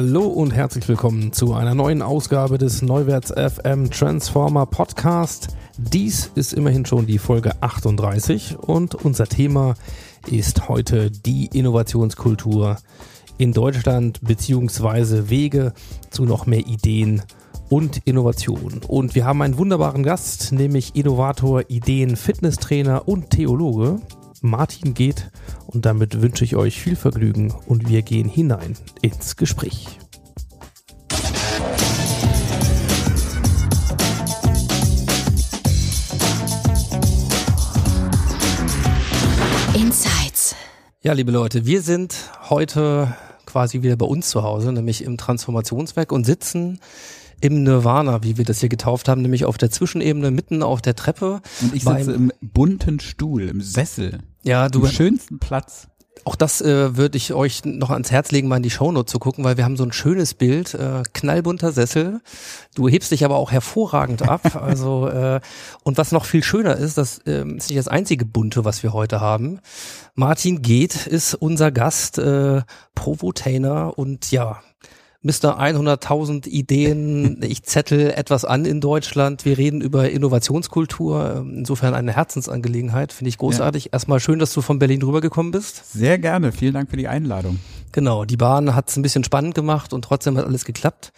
Hallo und herzlich willkommen zu einer neuen Ausgabe des Neuwärts FM Transformer Podcast. Dies ist immerhin schon die Folge 38 und unser Thema ist heute die Innovationskultur in Deutschland beziehungsweise Wege zu noch mehr Ideen und Innovation. Und wir haben einen wunderbaren Gast, nämlich Innovator, Ideen, Fitnesstrainer und Theologe. Martin geht und damit wünsche ich euch viel Vergnügen und wir gehen hinein ins Gespräch. Insights. Ja, liebe Leute, wir sind heute quasi wieder bei uns zu Hause, nämlich im Transformationswerk und sitzen im Nirvana, wie wir das hier getauft haben, nämlich auf der Zwischenebene mitten auf der Treppe. Und ich sitze im bunten Stuhl, im Sessel, Ja, du, am schönsten Platz. auch das äh, würde ich euch noch ans Herz legen, mal in die Shownote zu gucken, weil wir haben so ein schönes Bild, äh, knallbunter Sessel. Du hebst dich aber auch hervorragend ab. Also äh, und was noch viel schöner ist, das ähm, ist nicht das einzige bunte, was wir heute haben. Martin Geht ist unser Gast, äh, Provotainer und ja. Mr. 100.000 Ideen, ich zettel etwas an in Deutschland. Wir reden über Innovationskultur. Ähm, Insofern eine Herzensangelegenheit, finde ich großartig. Erstmal schön, dass du von Berlin rübergekommen bist. Sehr gerne, vielen Dank für die Einladung. Genau, die Bahn hat es ein bisschen spannend gemacht und trotzdem hat alles geklappt.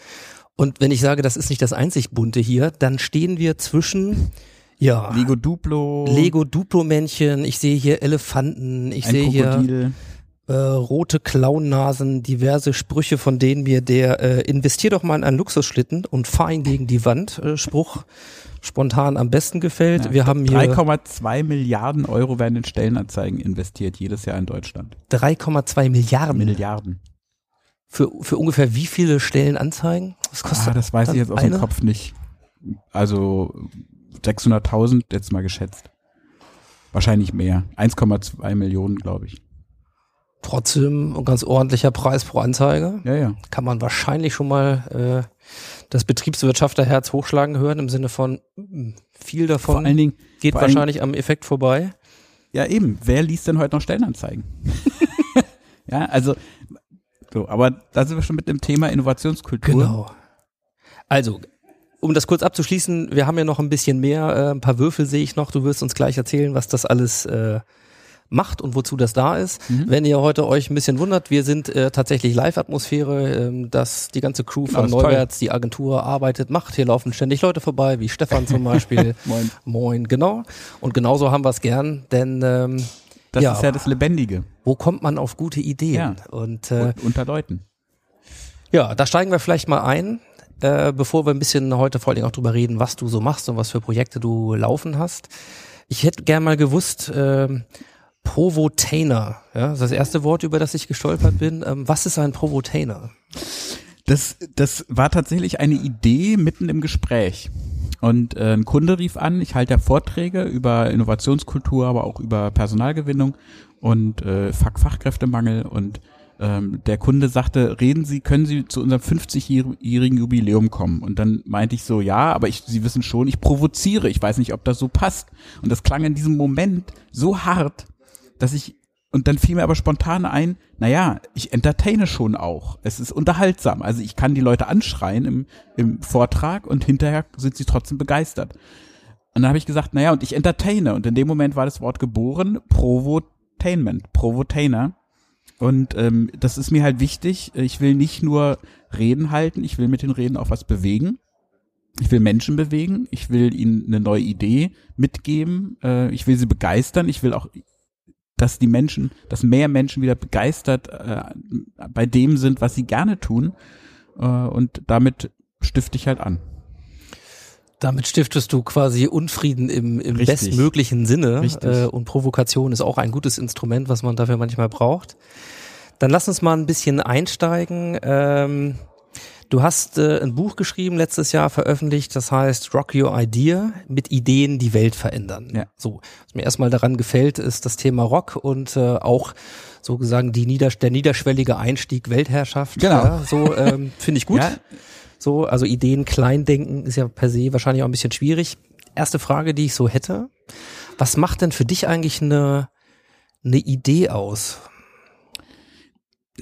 Und wenn ich sage, das ist nicht das einzig bunte hier, dann stehen wir zwischen ja Lego Duplo, Lego Duplo-Männchen, ich sehe hier Elefanten, ich sehe hier. Äh, rote Klauennasen, diverse Sprüche, von denen mir der äh, investier doch mal in einen Luxusschlitten und fahr ihn gegen die Wand äh, Spruch spontan am besten gefällt. Ja, wir haben hier 3,2 Milliarden Euro werden in Stellenanzeigen investiert jedes Jahr in Deutschland. 3,2 Milliarden Milliarden. für, für ungefähr wie viele Stellen Anzeigen? Was kostet Ah, das weiß ich jetzt aus eine? dem Kopf nicht. Also 600.000 jetzt mal geschätzt. Wahrscheinlich mehr. 1,2 Millionen, glaube ich. Trotzdem ein ganz ordentlicher Preis pro Anzeige. Ja, ja. Kann man wahrscheinlich schon mal äh, das Betriebswirtschafterherz hochschlagen hören im Sinne von mm, viel davon Vor allen Dingen, geht vor allen wahrscheinlich am Effekt vorbei. Ja, eben. Wer liest denn heute noch Stellenanzeigen? ja, also, so, aber da sind wir schon mit dem Thema Innovationskultur. Genau. Also, um das kurz abzuschließen, wir haben ja noch ein bisschen mehr, äh, ein paar Würfel sehe ich noch. Du wirst uns gleich erzählen, was das alles äh, macht und wozu das da ist. Mhm. Wenn ihr heute euch ein bisschen wundert, wir sind äh, tatsächlich Live-Atmosphäre, ähm, dass die ganze Crew Genau, von toll. Neuwärts, die Agentur arbeitet, macht. Hier laufen ständig Leute vorbei, wie Stefan zum Beispiel. Moin. Moin, genau. Und genauso haben wir es gern, denn ähm, Das Ja. ist ja das Lebendige wo kommt man auf gute Ideen? Ja. Und äh, und, unter Leuten. ja, da steigen wir vielleicht mal ein, äh, bevor wir ein bisschen heute vor allem auch drüber reden, was du so machst und was für Projekte du laufen hast. Ich hätte gern mal gewusst, ähm, Provotainer, ja, das ist das erste Wort, über das ich gestolpert bin. Ähm, was ist ein Provotainer? Das, das war tatsächlich eine Idee mitten im Gespräch. Und äh, ein Kunde rief an, ich halte ja Vorträge über Innovationskultur, aber auch über Personalgewinnung und äh, Fach Fachkräftemangel. Und ähm, der Kunde sagte, reden Sie, können Sie zu unserem 50-jährigen Jubiläum kommen? Und dann meinte ich so, ja, aber ich, Sie wissen schon, ich provoziere, ich weiß nicht, ob das so passt. Und das klang in diesem Moment so hart, dass ich und dann fiel mir aber spontan ein, naja, ich entertaine schon auch. Es ist unterhaltsam. Also ich kann die Leute anschreien im, im Vortrag und hinterher sind sie trotzdem begeistert. Und dann habe ich gesagt, naja, und ich entertaine. Und in dem Moment war das Wort geboren, Provotainment, Provotainer. Und ähm, das ist mir halt wichtig. Ich will nicht nur Reden halten, ich will mit den Reden auch was bewegen. Ich will Menschen bewegen, ich will ihnen eine neue Idee mitgeben, äh, ich will sie begeistern, ich will auch dass die Menschen, dass mehr Menschen wieder begeistert äh, bei dem sind, was sie gerne tun. Äh, und damit stifte ich halt an. Damit stiftest du quasi Unfrieden im, im Richtig. bestmöglichen Sinne. Richtig. Äh, und Provokation ist auch ein gutes Instrument, was man dafür manchmal braucht. Dann lass uns mal ein bisschen einsteigen. Ähm, du hast äh, ein Buch geschrieben, letztes Jahr veröffentlicht, das heißt Rock Your Idea mit Ideen, die Welt verändern. Ja. So, was mir erstmal daran gefällt, ist das Thema Rock und äh, auch sozusagen die Nieder der niederschwellige Einstieg Weltherrschaft. Genau. Ja, so ähm, finde ich gut. Ja. So, also Ideen klein denken ist ja per se wahrscheinlich auch ein bisschen schwierig. Erste Frage, die ich so hätte. Was macht denn für dich eigentlich eine, eine Idee aus?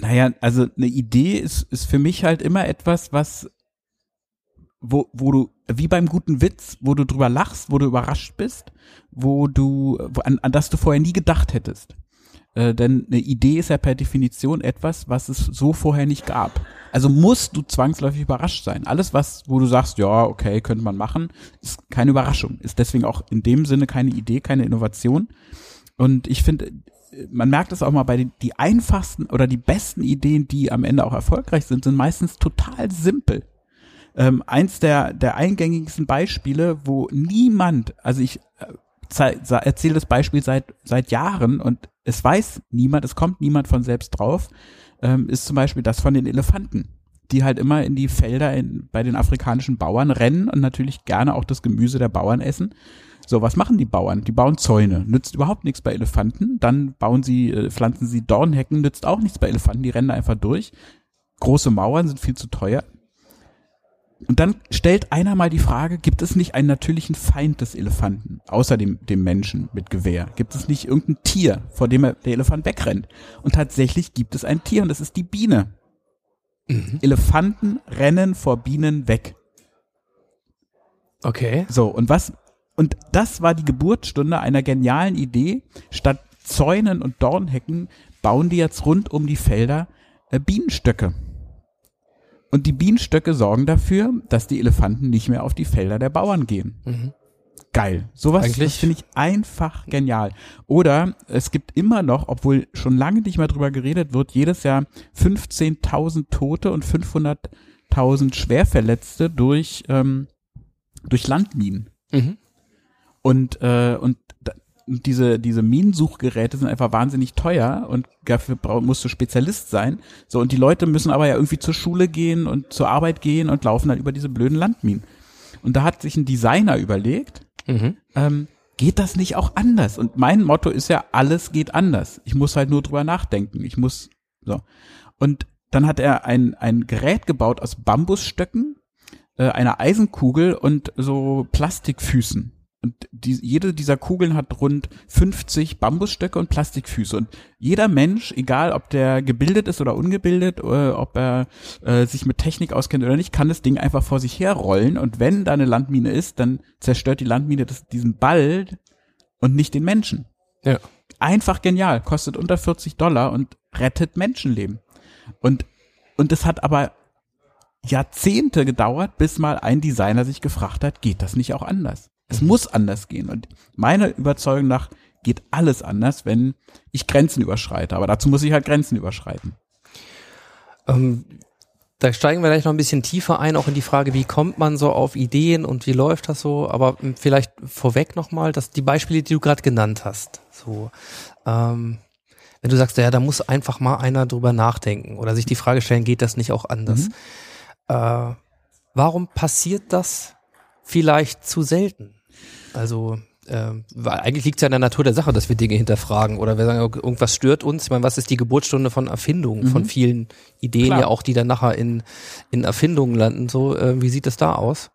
Naja, also eine Idee ist, ist für mich halt immer etwas, was, wo, wo du, wie beim guten Witz, wo du drüber lachst, wo du überrascht bist, wo du, wo, an, an das du vorher nie gedacht hättest. Äh, denn eine Idee ist ja per Definition etwas, was es so vorher nicht gab. Also musst du zwangsläufig überrascht sein. Alles, was, wo du sagst, ja, okay, könnte man machen, ist keine Überraschung. Ist deswegen auch in dem Sinne keine Idee, keine Innovation. Und ich finde, man merkt es auch mal bei den die einfachsten oder die besten Ideen, die am Ende auch erfolgreich sind, sind meistens total simpel. Ähm, eins der, der eingängigsten Beispiele, wo niemand, also ich äh, erzähle das Beispiel seit, seit Jahren und es weiß niemand, es kommt niemand von selbst drauf, ähm, ist zum Beispiel das von den Elefanten, die halt immer in die Felder in, bei den afrikanischen Bauern rennen und natürlich gerne auch das Gemüse der Bauern essen. So, was machen die Bauern? Die bauen Zäune. Nützt überhaupt nichts bei Elefanten. Dann bauen sie, äh, pflanzen sie Dornhecken, nützt auch nichts bei Elefanten. Die rennen da einfach durch. Große Mauern sind viel zu teuer. Und dann stellt einer mal die Frage, gibt es nicht einen natürlichen Feind des Elefanten, außer dem, dem Menschen mit Gewehr? Gibt es nicht irgendein Tier, vor dem er, der Elefant wegrennt? Und tatsächlich gibt es ein Tier und das ist die Biene. Elefanten rennen vor Bienen weg. Okay. So, und was, und das war die Geburtsstunde einer genialen Idee. Statt Zäunen und Dornhecken bauen die jetzt rund um die Felder äh, Bienenstöcke. Und die Bienenstöcke sorgen dafür, dass die Elefanten nicht mehr auf die Felder der Bauern gehen. Geil. Sowas finde ich einfach genial. Oder es gibt immer noch, obwohl schon lange nicht mehr drüber geredet wird, jedes Jahr 15.000 Tote und 500.000 Schwerverletzte durch, ähm, durch Landminen. Mhm. Und, äh, und diese, diese Minensuchgeräte sind einfach wahnsinnig teuer und dafür musst du Spezialist sein. So, und die Leute müssen aber ja irgendwie zur Schule gehen und zur Arbeit gehen und laufen dann über diese blöden Landminen. Und da hat sich ein Designer überlegt, Mhm. ähm, geht das nicht auch anders? Und mein Motto ist ja, alles geht anders. Ich muss halt nur drüber nachdenken. Ich muss, so. Und dann hat er ein, ein Gerät gebaut aus Bambusstöcken, äh, einer Eisenkugel und so Plastikfüßen. Und die, jede dieser Kugeln hat rund 50 Bambusstöcke und Plastikfüße. Und jeder Mensch, egal ob der gebildet ist oder ungebildet, äh, ob er äh, sich mit Technik auskennt oder nicht, kann das Ding einfach vor sich herrollen. Und wenn da eine Landmine ist, dann zerstört die Landmine das, diesen Ball und nicht den Menschen. Ja. Einfach genial, kostet unter 40 Dollar und rettet Menschenleben. Und, und es hat aber Jahrzehnte gedauert, bis mal ein Designer sich gefragt hat, geht das nicht auch anders? Es muss anders gehen. Und meiner Überzeugung nach geht alles anders, wenn ich Grenzen überschreite. Aber dazu muss ich halt Grenzen überschreiten. Ähm, da steigen wir gleich noch ein bisschen tiefer ein, auch in die Frage, wie kommt man so auf Ideen und wie läuft das so? Aber vielleicht vorweg nochmal, dass die Beispiele, die du gerade genannt hast, so, ähm, wenn du sagst, ja, da muss einfach mal einer drüber nachdenken oder sich die Frage stellen, geht das nicht auch anders? Äh, warum passiert das vielleicht zu selten? Also ähm, weil eigentlich liegt es ja in der Natur der Sache, dass wir Dinge hinterfragen oder wir sagen, irgendwas stört uns. Ich meine, was ist die Geburtsstunde von Erfindungen, von vielen Ideen Klar. ja auch, die dann nachher in, in Erfindungen landen. So, äh, wie sieht das da aus?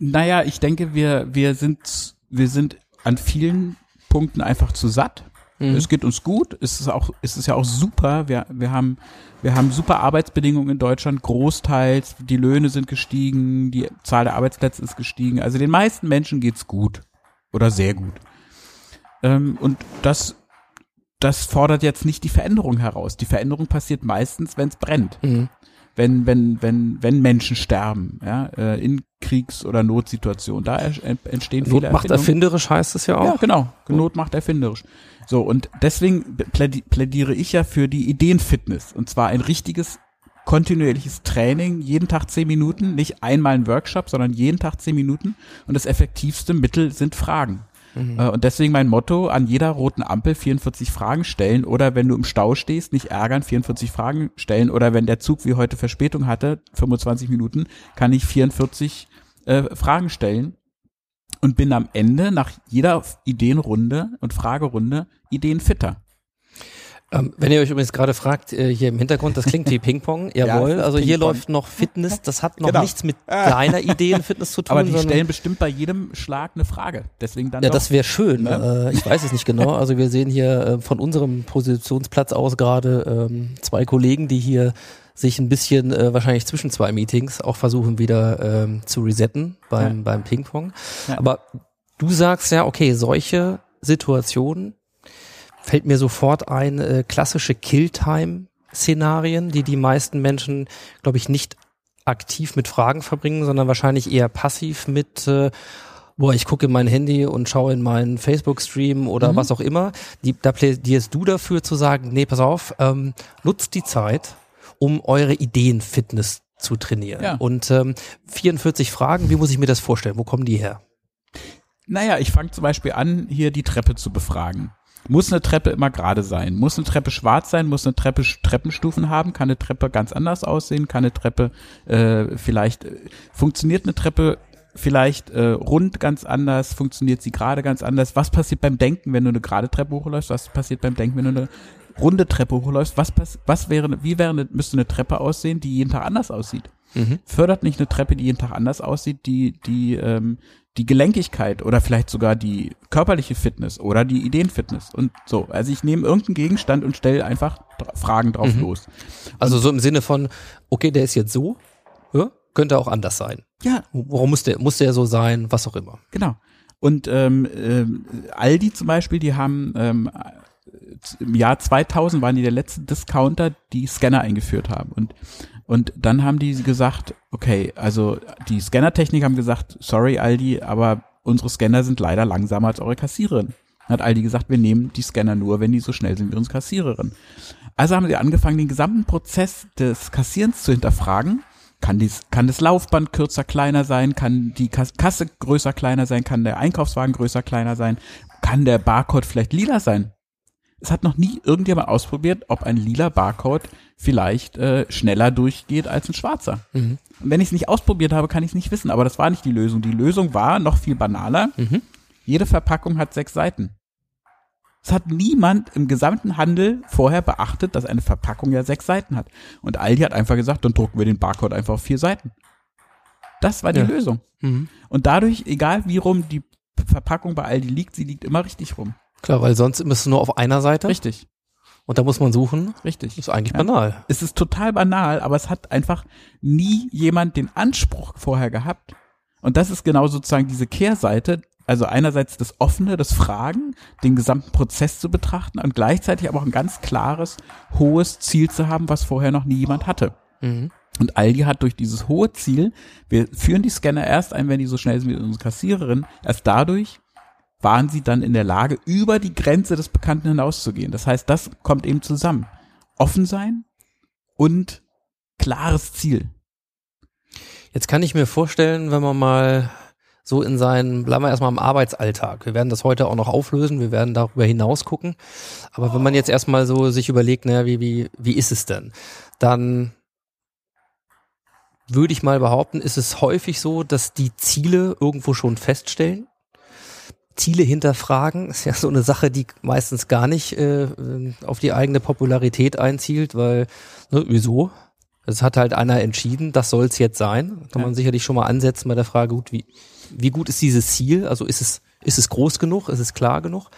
Naja, ich denke, wir, wir sind, wir sind an vielen Punkten einfach zu satt. Es geht uns gut. Es ist auch, es ist ja auch super. Wir, wir haben, wir haben super Arbeitsbedingungen in Deutschland, großteils. Die Löhne sind gestiegen, die Zahl der Arbeitsplätze ist gestiegen. Also den meisten Menschen geht's gut. Oder sehr gut. Ähm, und das, das fordert jetzt nicht die Veränderung heraus. Die Veränderung passiert meistens, wenn es brennt Mhm. wenn, wenn, wenn, wenn Menschen sterben, ja, äh, in Kriegs- oder Notsituationen, da er- entstehen viele Not macht Erfindungen. erfinderisch heißt es ja auch. Ja, genau. Not macht erfinderisch. So, und deswegen plädi- plädiere ich ja für die Ideenfitness. Und zwar ein richtiges kontinuierliches Training, jeden Tag zehn Minuten, nicht einmal ein Workshop, sondern jeden Tag zehn Minuten. Und das effektivste Mittel sind Fragen. Äh, Und deswegen mein Motto, an jeder roten Ampel 44 Fragen stellen oder wenn du im Stau stehst, nicht ärgern, 44 Fragen stellen oder wenn der Zug wie heute Verspätung hatte, 25 Minuten, kann ich 44 äh, Fragen stellen und bin am Ende nach jeder Ideenrunde und Fragerunde ideenfitter. Ähm, wenn ihr euch übrigens gerade fragt, äh, hier im Hintergrund, das klingt wie Ping-Pong. Jawohl, ist also hier Ping-Pong. läuft noch Fitness. Das hat noch Genau. nichts mit deiner Ideenfitness zu tun. Aber die stellen bestimmt bei jedem Schlag eine Frage. Deswegen dann Ja, doch. das wäre schön. Ne? Äh, ich weiß es nicht genau. Also wir sehen hier äh, von unserem Positionsplatz aus gerade ähm, zwei Kollegen, die hier sich ein bisschen äh, wahrscheinlich zwischen zwei Meetings auch versuchen wieder ähm, zu resetten beim, Ja. beim Ping-Pong. Ja. Aber du sagst ja, okay, solche Situationen fällt mir sofort ein, äh, klassische Killtime-Szenarien, die die meisten Menschen, glaube ich, nicht aktiv mit Fragen verbringen, sondern wahrscheinlich eher passiv mit, äh, boah, ich gucke in mein Handy und schaue in meinen Facebook-Stream oder Mhm. was auch immer. Die, da plädierst du dafür zu sagen, nee, pass auf, ähm, nutzt die Zeit, um eure Ideenfitness zu trainieren. Ja. Und ähm, 44 Fragen, wie muss ich mir das vorstellen? Wo kommen die her? Naja, ich fange zum Beispiel an, hier die Treppe zu befragen. Muss eine Treppe immer gerade sein? Muss eine Treppe schwarz sein? Muss eine Treppe Treppenstufen haben? Kann eine Treppe ganz anders aussehen? Kann eine Treppe äh, vielleicht äh, funktioniert eine Treppe vielleicht äh, rund ganz anders? Funktioniert sie gerade ganz anders? Was passiert beim Denken, wenn du eine gerade Treppe hochläufst? Was passiert beim Denken, wenn du eine runde Treppe hochläufst? Was was wäre wie wäre eine, müsste eine Treppe aussehen, die jeden Tag anders aussieht? fördert nicht eine Treppe, die jeden Tag anders aussieht, die, die, ähm, die Gelenkigkeit oder vielleicht sogar die körperliche Fitness oder die Ideenfitness und so. Also ich nehme irgendeinen Gegenstand und stelle einfach Fragen drauf los. Also so im Sinne von, okay, der ist jetzt so, ja, könnte auch anders sein. Ja, Warum muss der, muss der so sein, was auch immer. genau. Und ähm, ähm, Aldi zum Beispiel, die haben ähm, im Jahr 2000 waren die der letzte Discounter, die Scanner eingeführt haben. Und, und dann haben die gesagt, okay, also die Scannertechnik haben gesagt, sorry Aldi, aber unsere Scanner sind leider langsamer als eure Kassiererin. Dann hat Aldi gesagt, wir nehmen die Scanner nur, wenn die so schnell sind wie unsere Kassiererin. Also haben sie angefangen, den gesamten Prozess des Kassierens zu hinterfragen. Kann, dies, kann das Laufband kürzer, kleiner sein? Kann die Kas- Kasse größer, kleiner sein? Kann der Einkaufswagen größer, kleiner sein? Kann der Barcode vielleicht lila sein? Es hat noch nie irgendjemand ausprobiert, ob ein lila Barcode vielleicht äh, schneller durchgeht als ein schwarzer. Und wenn ich es nicht ausprobiert habe, kann ich es nicht wissen. Aber das war nicht die Lösung. Die Lösung war noch viel banaler. Jede Verpackung hat sechs Seiten. Es hat niemand im gesamten Handel vorher beachtet, dass eine Verpackung ja sechs Seiten hat. Und Aldi hat einfach gesagt, dann drucken wir den Barcode einfach auf vier Seiten. Das war die Ja. Lösung. Und dadurch, egal wie rum die Verpackung bei Aldi liegt, sie liegt immer richtig rum. Klar, weil sonst bist du nur auf einer Seite Richtig, und da muss man suchen. richtig. Ist eigentlich Ja. banal. Es ist total banal, aber es hat einfach nie jemand den Anspruch vorher gehabt. Und das ist genau sozusagen diese Kehrseite. Also einerseits das Offene, das Fragen, den gesamten Prozess zu betrachten und gleichzeitig aber auch ein ganz klares, hohes Ziel zu haben, was vorher noch nie jemand hatte. Mhm. Und Aldi hat durch dieses hohe Ziel, wir führen die Scanner erst ein, wenn die so schnell sind wie unsere Kassiererin, erst dadurch waren sie dann in der Lage, über die Grenze des Bekannten hinauszugehen. Das heißt, das kommt eben zusammen. Offen sein und klares Ziel. Jetzt kann ich mir vorstellen, wenn man mal so in seinen, bleiben wir erstmal im Arbeitsalltag. Wir werden das heute auch noch auflösen, wir werden darüber hinaus gucken. Aber wenn man jetzt erstmal so sich überlegt, naja, wie, wie, wie ist es denn? Dann würde ich mal behaupten, ist es häufig so, dass die Ziele irgendwo schon feststellen. Ziele hinterfragen ist ja so eine Sache, die meistens gar nicht äh, auf die eigene Popularität einzielt, weil, ne, wieso? Es hat halt einer entschieden, das soll es jetzt sein. Kann Ja. man sicherlich schon mal ansetzen bei der Frage, gut, wie, wie gut ist dieses Ziel? Also ist es, ist es groß genug? Ist es klar genug?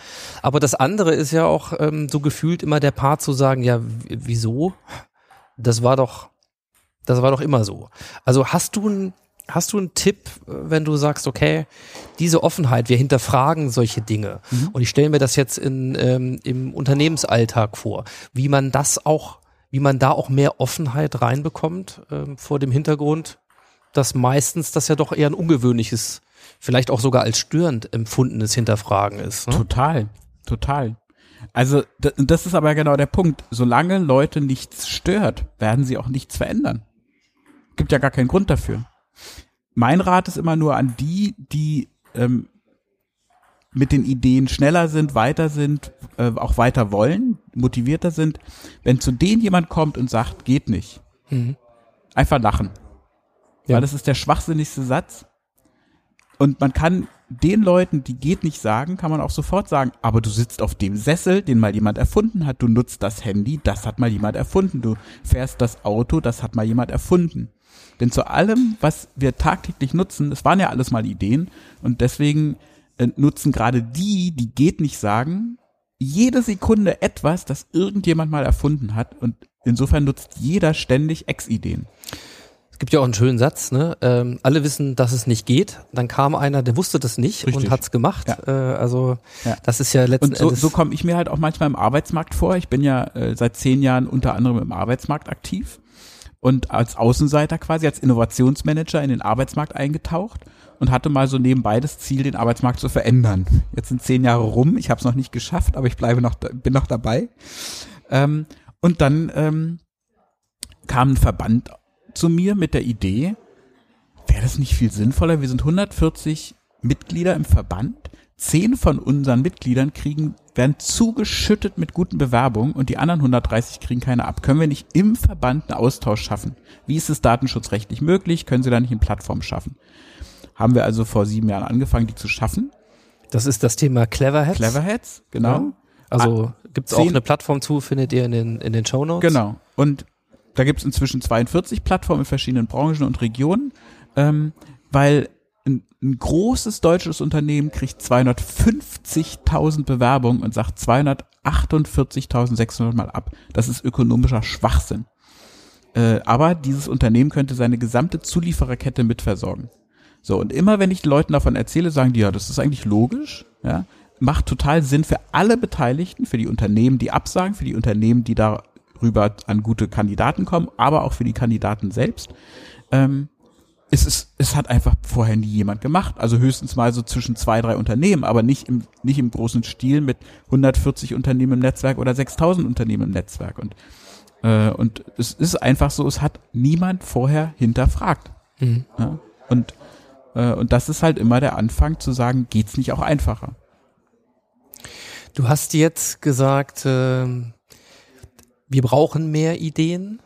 Aber das andere ist ja auch ähm, so gefühlt immer der Part zu sagen, ja, wieso? Das war doch, das war doch immer so. Also hast du ein, hast du einen Tipp, wenn du sagst, okay, diese Offenheit, wir hinterfragen solche Dinge und ich stelle mir das jetzt in, ähm, im Unternehmensalltag vor, wie man das auch, wie man da auch mehr Offenheit reinbekommt ähm, vor dem Hintergrund, dass meistens das ja doch eher ein ungewöhnliches, vielleicht auch sogar als störend empfundenes Hinterfragen ist. Ne? Total, total. Also das ist aber genau der Punkt. Solange Leute nichts stört, werden sie auch nichts verändern. Gibt ja gar keinen Grund dafür. Mein Rat ist immer nur an die, die ähm, mit den Ideen schneller sind, weiter sind, äh, auch weiter wollen, motivierter sind. Wenn zu denen jemand kommt und sagt, geht nicht, einfach lachen. Ja. Weil das ist der schwachsinnigste Satz. Und man kann den Leuten, die geht nicht sagen, kann man auch sofort sagen, aber du sitzt auf dem Sessel, den mal jemand erfunden hat, du nutzt das Handy, das hat mal jemand erfunden, du fährst das Auto, das hat mal jemand erfunden. Denn zu allem, was wir tagtäglich nutzen, es waren ja alles mal Ideen und deswegen äh, nutzen gerade die, die geht nicht sagen, jede Sekunde etwas, das irgendjemand mal erfunden hat und insofern nutzt jeder ständig Ex-Ideen. Es gibt ja auch einen schönen Satz, ne? Ähm, alle wissen, dass es nicht geht. Dann kam einer, der wusste das nicht Richtig. und hat's gemacht. Ja. Äh, also Ja. das ist ja letzten Und so, Endes. so komme ich mir halt auch manchmal im Arbeitsmarkt vor. Ich bin ja äh, seit zehn Jahren unter anderem im Arbeitsmarkt aktiv und als Außenseiter quasi, als Innovationsmanager in den Arbeitsmarkt eingetaucht und hatte mal so nebenbei das Ziel, den Arbeitsmarkt zu verändern. Jetzt sind zehn Jahre rum, ich habe es noch nicht geschafft, aber ich bleibe noch, bin noch dabei. Ähm, und dann ähm, kam ein Verband zu mir mit der Idee, wäre das nicht viel sinnvoller? Wir sind 140 Mitglieder im Verband. Zehn von unseren Mitgliedern kriegen, werden zugeschüttet mit guten Bewerbungen und die anderen 130 kriegen keine ab. Können wir nicht im Verband einen Austausch schaffen? Wie ist es datenschutzrechtlich möglich? Können Sie da nicht eine Plattform schaffen? Haben wir also vor sieben Jahren angefangen, die zu schaffen. das ist das Thema Cleverheads. Cleverheads, genau. Ja. Also gibt's auch eine Plattform zu, findet ihr in den, in den Show Notes. Genau. Und da gibt es inzwischen 42 Plattformen in verschiedenen Branchen und Regionen, ähm, weil ein, ein großes deutsches Unternehmen kriegt 250.000 Bewerbungen und sagt 248.600 mal ab. Das ist ökonomischer Schwachsinn. Äh, aber dieses Unternehmen könnte seine gesamte Zuliefererkette mitversorgen. So, und immer wenn ich Leuten davon erzähle, sagen die, ja, das ist eigentlich logisch, ja, macht total Sinn für alle Beteiligten, für die Unternehmen, die absagen, für die Unternehmen, die darüber an gute Kandidaten kommen, aber auch für die Kandidaten selbst. Ähm, es ist, es hat einfach vorher nie jemand gemacht. Also höchstens mal so zwischen zwei, drei Unternehmen, aber nicht im, nicht im großen Stil mit 140 Unternehmen im Netzwerk oder 6000 Unternehmen im Netzwerk. Und, äh, und es ist einfach so, es hat niemand vorher hinterfragt. Ja? Und, äh, und das ist halt immer der Anfang zu sagen, geht's nicht auch einfacher? Du hast jetzt gesagt, ähm, wir brauchen mehr Ideen.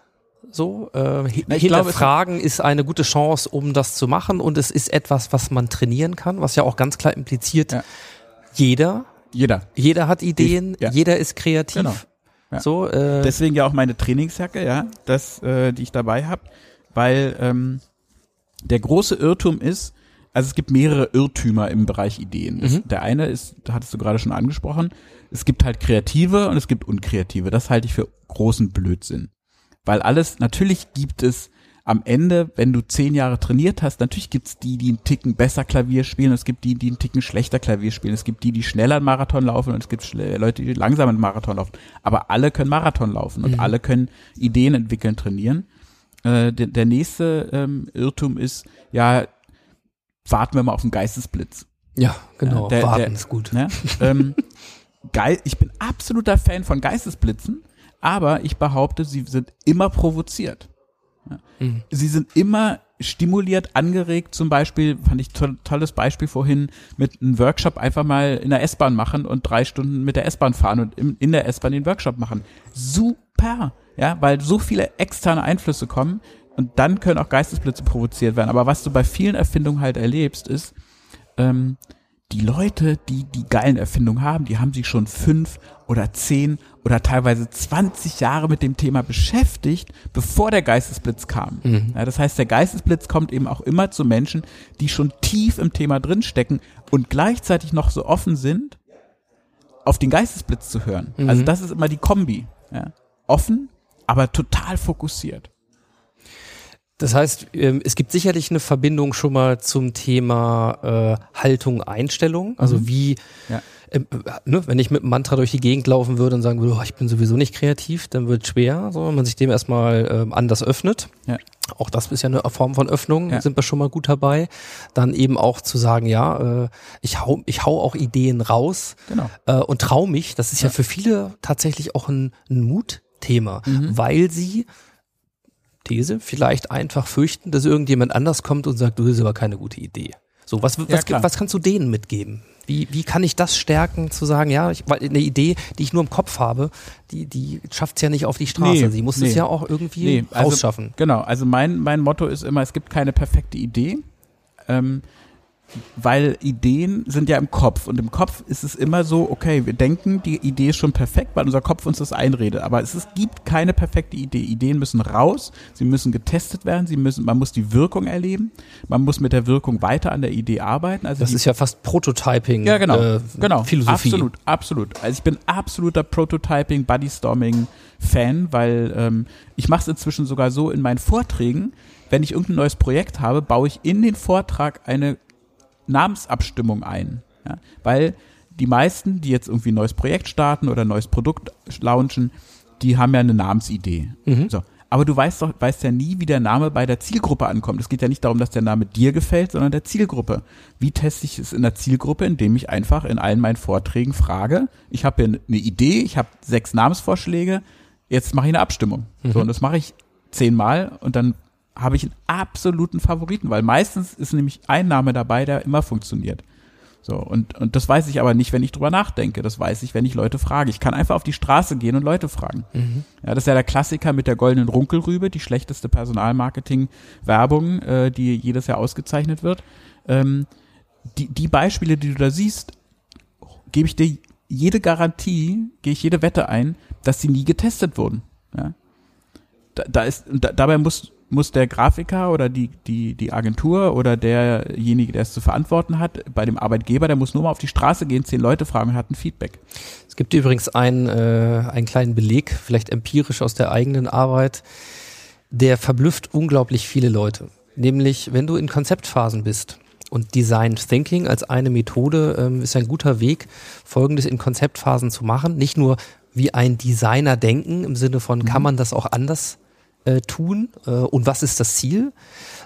So, äh, Na, ich glaube, hinterfragen ist eine gute Chance, um das zu machen und es ist etwas, was man trainieren kann, was ja auch ganz klar impliziert, Ja. jeder, Jeder. jeder hat Ideen, Ja. jeder ist kreativ. Genau. Ja. So, äh, Deswegen ja auch meine Trainingsjacke, ja, das, äh, die ich dabei habe, weil ähm, der große Irrtum ist, also es gibt mehrere Irrtümer im Bereich Ideen. Das, Der eine ist, da hattest du gerade schon angesprochen, es gibt halt Kreative und es gibt Unkreative. Das halte ich für großen Blödsinn. Weil alles, natürlich gibt es am Ende, wenn du zehn Jahre trainiert hast, natürlich gibt's die, die einen Ticken besser Klavier spielen, es gibt die, die einen Ticken schlechter Klavier spielen, es gibt die, die schneller einen Marathon laufen und es gibt Leute, die langsam einen Marathon laufen. Aber alle können Marathon laufen und alle können Ideen entwickeln, trainieren. Äh, der, der nächste ähm, Irrtum ist, ja, warten wir mal auf den Geistesblitz. ja, genau, Ja, der- warten der- ist gut. Ne? ähm, geil, ich bin absoluter Fan von Geistesblitzen, aber ich behaupte, sie sind immer provoziert. Ja. Mhm. Sie sind immer stimuliert, angeregt, zum Beispiel, fand ich to tolles Beispiel vorhin, mit einem Workshop einfach mal in der S-Bahn machen und drei Stunden mit der S-Bahn fahren und im, in der S-Bahn den Workshop machen. Super, ja, weil so viele externe Einflüsse kommen und dann können auch Geistesblitze provoziert werden. Aber was du bei vielen Erfindungen halt erlebst, ist, ähm, die Leute, die die geilen Erfindungen haben, die haben sich schon fünf oder zehn oder teilweise 20 Jahre mit dem Thema beschäftigt, bevor der Geistesblitz kam. Ja, das heißt, der Geistesblitz kommt eben auch immer zu Menschen, die schon tief im Thema drinstecken und gleichzeitig noch so offen sind, auf den Geistesblitz zu hören. Also das ist immer die Kombi. Ja. Offen, aber total fokussiert. Das heißt, ähm, es gibt sicherlich eine Verbindung schon mal zum Thema äh, Haltung, Einstellung. Also wie Ja. ähm, äh, ne, wenn ich mit einem Mantra durch die Gegend laufen würde und sagen würde, oh, ich bin sowieso nicht kreativ, dann wird schwer, so wenn man sich dem erstmal ähm, anders öffnet. Ja. Auch das ist ja eine Form von Öffnung, Ja. sind wir schon mal gut dabei. Dann eben auch zu sagen, ja, äh, ich hau, ich hau auch Ideen raus Genau. äh, und trau mich. Das ist ja, für viele tatsächlich auch ein, ein Mutthema, Mhm. weil sie These vielleicht einfach fürchten, dass irgendjemand anders kommt und sagt, du das ist aber keine gute Idee. So, was, was, klar. was kannst du denen mitgeben? Wie, wie kann ich das stärken, zu sagen, ja, ich, weil eine Idee, die ich nur im Kopf habe, die, die schafft es ja nicht auf die Straße. Nee, Sie muss nee. es ja auch irgendwie also, rausschaffen. Genau, also mein, mein Motto ist immer, es gibt keine perfekte Idee, ähm, weil Ideen sind ja im Kopf und im Kopf ist es immer so, okay, wir denken, die Idee ist schon perfekt, weil unser Kopf uns das einredet, aber es ist, gibt keine perfekte Idee. Ideen müssen raus, sie müssen getestet werden, sie müssen, man muss die Wirkung erleben, man muss mit der Wirkung weiter an der Idee arbeiten. Also Das die, ist ja fast Prototyping. ja, genau. Äh, genau. Philosophie. Absolut, absolut. Also ich bin absoluter Prototyping, Bodystorming-Fan, weil ähm, ich mache es inzwischen sogar so in meinen Vorträgen, wenn ich irgendein neues Projekt habe, baue ich in den Vortrag eine Namensabstimmung ein. Ja? Weil die meisten, die jetzt irgendwie ein neues Projekt starten oder ein neues Produkt launchen, die haben ja eine Namensidee. So. Aber du weißt doch, weißt ja nie, wie der Name bei der Zielgruppe ankommt. Es geht ja nicht darum, dass der Name dir gefällt, sondern der Zielgruppe. Wie teste ich es in der Zielgruppe, indem ich einfach in allen meinen Vorträgen frage, ich habe hier eine Idee, ich habe sechs Namensvorschläge, jetzt mache ich eine Abstimmung. So, und das mache ich zehnmal und dann habe ich einen absoluten Favoriten, weil meistens ist nämlich ein Name dabei, der immer funktioniert. So, und, und das weiß ich aber nicht, wenn ich drüber nachdenke. Das weiß ich, wenn ich Leute frage. Ich kann einfach auf die Straße gehen und Leute fragen. Ja, das ist ja der Klassiker mit der goldenen Runkelrübe, die schlechteste Personalmarketing-Werbung, äh, die jedes Jahr ausgezeichnet wird. Ähm, die, die Beispiele, die du da siehst, gebe ich dir jede Garantie, gehe ich jede Wette ein, dass sie nie getestet wurden. Ja? Da, da ist, da, dabei muss, muss der Grafiker oder die, die, die Agentur oder derjenige, der es zu verantworten hat, bei dem Arbeitgeber, der muss nur mal auf die Straße gehen, zehn Leute fragen und hat ein Feedback. Es gibt übrigens einen, äh, einen kleinen Beleg, vielleicht empirisch aus der eigenen Arbeit, der verblüfft unglaublich viele Leute. Nämlich, wenn du in Konzeptphasen bist und Design Thinking als eine Methode ähm, ist ein guter Weg, Folgendes in Konzeptphasen zu machen. Nicht nur wie ein Designer denken, im Sinne von, kann man das auch anders äh, tun äh, und was ist das Ziel,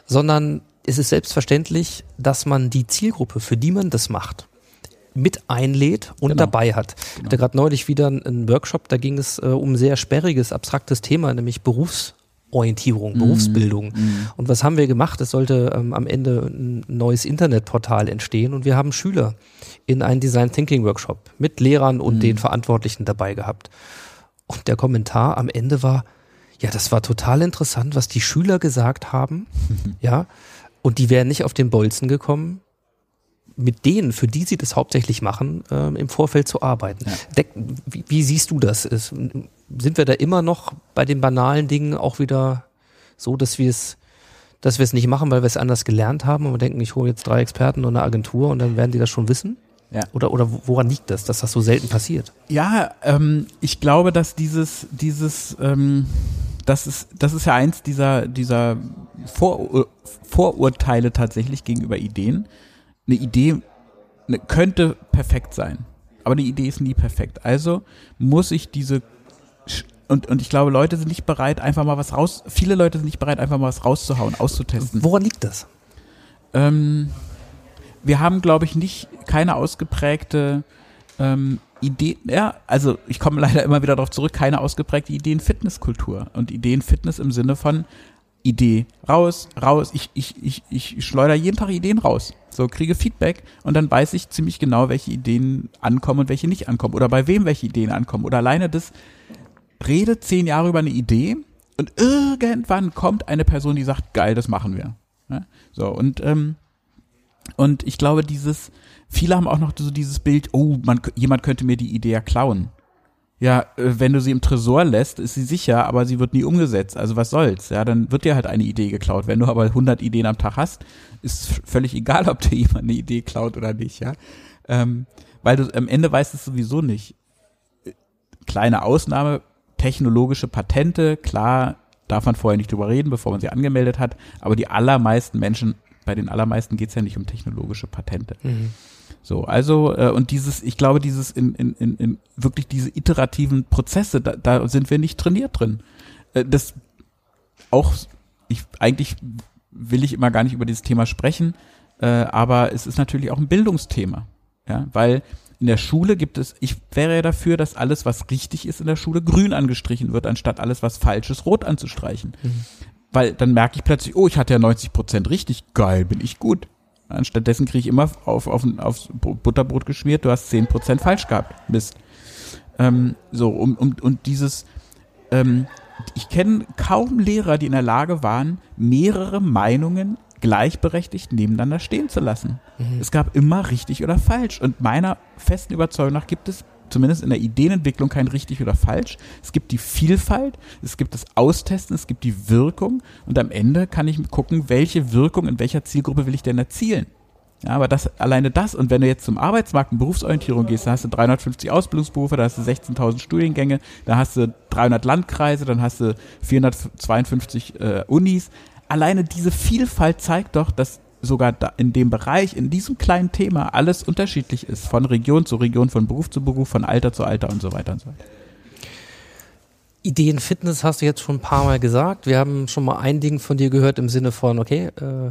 sondern es ist selbstverständlich, dass man die Zielgruppe, für die man das macht, mit einlädt und Genau. dabei hat. Ich hatte gerade neulich wieder einen- Workshop, da ging es äh, um ein sehr sperriges, abstraktes Thema, nämlich Berufsorientierung, Berufsbildung. Und was haben wir gemacht? Es sollte ähm, am Ende ein neues Internetportal entstehen und wir haben Schüler in einen Design Thinking Workshop mit Lehrern und den Verantwortlichen dabei gehabt. Und der Kommentar am Ende war, ja, das war total interessant, was die Schüler gesagt haben. ja. Und die wären nicht auf den Bolzen gekommen, mit denen, für die sie das hauptsächlich machen, ähm, im Vorfeld zu arbeiten. Deck, wie, wie siehst du das? Ist, sind wir da immer noch bei den banalen Dingen auch wieder so, dass wir es dass wir es nicht machen, weil wir es anders gelernt haben und wir denken, ich hole jetzt drei Experten und eine Agentur und dann werden die das schon wissen? Ja. Oder, oder woran liegt das, dass das so selten passiert? Ja, ähm, ich glaube, dass dieses, dieses, ähm, das ist, das ist ja eins dieser, dieser Vor Vorurteile tatsächlich gegenüber Ideen. Eine Idee ne, könnte perfekt sein, aber die Idee ist nie perfekt. Also muss ich diese und, und ich glaube, Leute sind nicht bereit, einfach mal was raus. Viele Leute sind nicht bereit, einfach mal was rauszuhauen, auszutesten. Woran liegt das? Ähm, wir haben, glaube ich, nicht keine ausgeprägte ähm, Idee, ja, also ich komme leider immer wieder darauf zurück, keine ausgeprägte Ideen-Fitness-Kultur. Und Ideen-Fitness im Sinne von Idee raus, raus, ich, ich, ich, ich schleudere jeden Tag Ideen raus. So, kriege Feedback und dann weiß ich ziemlich genau, welche Ideen ankommen und welche nicht ankommen. Oder bei wem welche Ideen ankommen. Oder alleine das, rede zehn Jahre über eine Idee und irgendwann kommt eine Person, die sagt, geil, das machen wir. Ja? So, und, ähm, und ich glaube, dieses, viele haben auch noch so dieses Bild, oh, man, jemand könnte mir die Idee ja klauen. Ja, äh, wenn du sie im Tresor lässt, ist sie sicher, aber sie wird nie umgesetzt. Also was soll's? Ja, dann wird dir halt eine Idee geklaut. Wenn du aber 100 Ideen am Tag hast, ist völlig egal, ob dir jemand eine Idee klaut oder nicht, ja. Ähm, weil du am Ende weißt es sowieso nicht. Äh, Kleine Ausnahme, technologische Patente, klar, darf man vorher nicht drüber reden, bevor man sie angemeldet hat, aber die allermeisten Menschen, bei den allermeisten geht's ja nicht um technologische Patente. So, also äh, und dieses, ich glaube, dieses in, in, in, in wirklich diese iterativen Prozesse, da, da sind wir nicht trainiert drin. Äh, das auch, ich eigentlich will ich immer gar nicht über dieses Thema sprechen, äh, aber es ist natürlich auch ein Bildungsthema, ja, weil in der Schule gibt es, ich wäre ja dafür, dass alles, was richtig ist in der Schule, grün angestrichen wird, anstatt alles, was falsch ist, rot anzustreichen. Weil dann merke ich plötzlich, oh, ich hatte ja 90 Prozent richtig, geil, bin ich gut. Anstattdessen kriege ich immer auf, auf, aufs Butterbrot geschmiert, du hast 10 Prozent falsch gehabt. Mist. Ähm, so, um, um, und dieses, ähm, ich kenne kaum Lehrer, die in der Lage waren, mehrere Meinungen gleichberechtigt nebeneinander stehen zu lassen. Es gab immer richtig oder falsch. Und meiner festen Überzeugung nach gibt es zumindest in der Ideenentwicklung kein richtig oder falsch. Es gibt die Vielfalt, es gibt das Austesten, es gibt die Wirkung und am Ende kann ich gucken, welche Wirkung in welcher Zielgruppe will ich denn erzielen. Ja, aber das, alleine das, und wenn du jetzt zum Arbeitsmarkt und Berufsorientierung gehst, da hast du 350 Ausbildungsberufe, da hast du 16.000 Studiengänge, da hast du 300 Landkreise, dann hast du 452 äh, Unis. Alleine diese Vielfalt zeigt doch, dass sogar in dem Bereich, in diesem kleinen Thema alles unterschiedlich ist, von Region zu Region, von Beruf zu Beruf, von Alter zu Alter und so weiter und so weiter. Ideen Fitness hast du jetzt schon ein paar Mal gesagt. Wir haben schon mal ein Ding von dir gehört im Sinne von, okay, äh,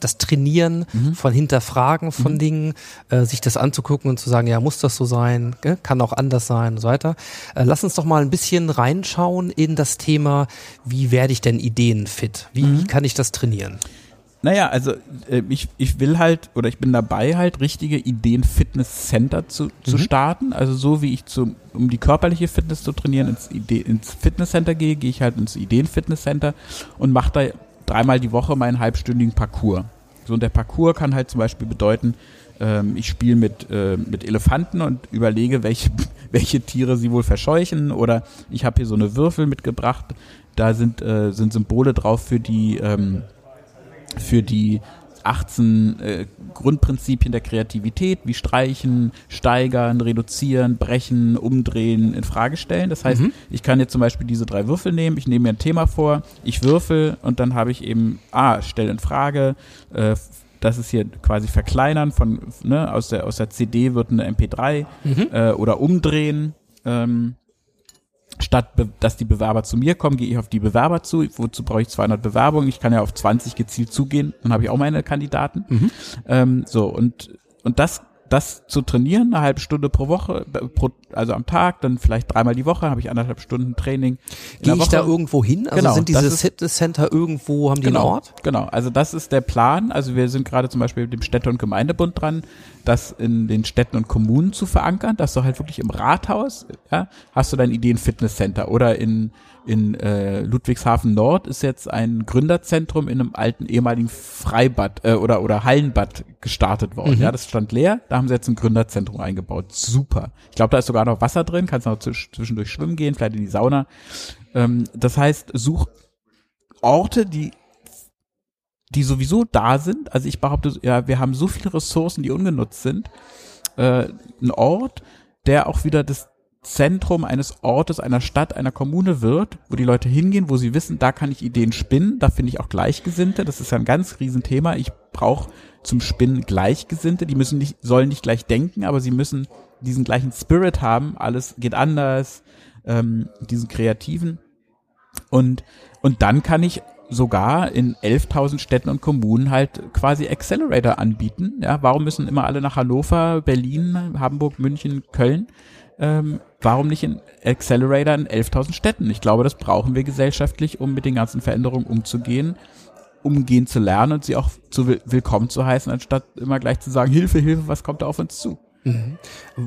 das Trainieren von Hinterfragen von Dingen, äh, sich das anzugucken und zu sagen, ja, muss das so sein, kann auch anders sein und so weiter. Äh, lass uns doch mal ein bisschen reinschauen in das Thema, wie werde ich denn Ideen fit? Wie Mhm. kann ich das trainieren? Naja, also äh, ich, ich will halt oder ich bin dabei halt richtige Ideen-Fitness-Center zu, zu starten. Also so wie ich zu, um die körperliche Fitness zu trainieren, ins, Idee, ins Fitnesscenter gehe, gehe ich halt ins Ideen-Fitness-Center und mache da dreimal die Woche meinen halbstündigen Parcours. So und der Parcours kann halt zum Beispiel bedeuten, ähm, ich spiele mit, äh, mit Elefanten und überlege, welche, welche Tiere sie wohl verscheuchen oder ich habe hier so eine Würfel mitgebracht, da sind, äh, sind Symbole drauf für die ähm, für die 18 äh, Grundprinzipien der Kreativität, wie streichen, steigern, reduzieren, brechen, umdrehen, in Frage stellen. Das heißt, ich kann jetzt zum Beispiel diese drei Würfel nehmen, ich nehme mir ein Thema vor, ich würfel und dann habe ich eben, ah, stell in Frage, äh, das ist hier quasi verkleinern von, ne, aus der, aus der CD wird eine MP3 äh, oder umdrehen. Ähm, statt dass die Bewerber zu mir kommen, gehe ich auf die Bewerber zu. Wozu brauche ich 200 Bewerbungen? Ich kann ja auf 20 gezielt zugehen. Dann habe ich auch meine Kandidaten. Ähm, so und und das das zu trainieren, eine halbe Stunde pro Woche, pro, also am Tag, dann vielleicht dreimal die Woche, habe ich anderthalb Stunden Training. in Gehe ich da Woche. irgendwo hin? Also Genau, sind diese ist- Fitnesscenter irgendwo, haben die Genau, einen Ort? genau. Also das ist der Plan. Also wir sind gerade zum Beispiel mit dem Städte- und Gemeindebund dran, das in den Städten und Kommunen zu verankern, dass du halt wirklich im Rathaus, ja, hast du dein Ideen-Fitnesscenter oder in in äh, Ludwigshafen Nord ist jetzt ein Gründerzentrum in einem alten ehemaligen Freibad äh, oder oder Hallenbad gestartet worden. Ja, das stand leer. Da haben sie jetzt ein Gründerzentrum eingebaut. Super. Ich glaube, da ist sogar noch Wasser drin. Kannst noch zwisch- zwischendurch schwimmen gehen, vielleicht in die Sauna. Ähm, das heißt, such Orte, die die sowieso da sind. Also ich behaupte, ja, wir haben so viele Ressourcen, die ungenutzt sind. Äh, ein Ort, der auch wieder das Zentrum eines Ortes, einer Stadt, einer Kommune wird, wo die Leute hingehen, wo sie wissen, da kann ich Ideen spinnen, da finde ich auch Gleichgesinnte. Das ist ja ein ganz Riesenthema. Ich brauche zum Spinnen Gleichgesinnte. Die müssen nicht, sollen nicht gleich denken, aber sie müssen diesen gleichen Spirit haben. Alles geht anders, ähm, diesen kreativen. Und, und dann kann ich sogar in 11.000 Städten und Kommunen halt quasi Accelerator anbieten. Ja, warum müssen immer alle nach Hannover, Berlin, Hamburg, München, Köln? Ähm, warum nicht in Accelerator in 11.000 Städten? Ich glaube, das brauchen wir gesellschaftlich, um mit den ganzen Veränderungen umzugehen, umgehen zu lernen und sie auch zu will willkommen zu heißen, anstatt immer gleich zu sagen, Hilfe, Hilfe, was kommt da auf uns zu?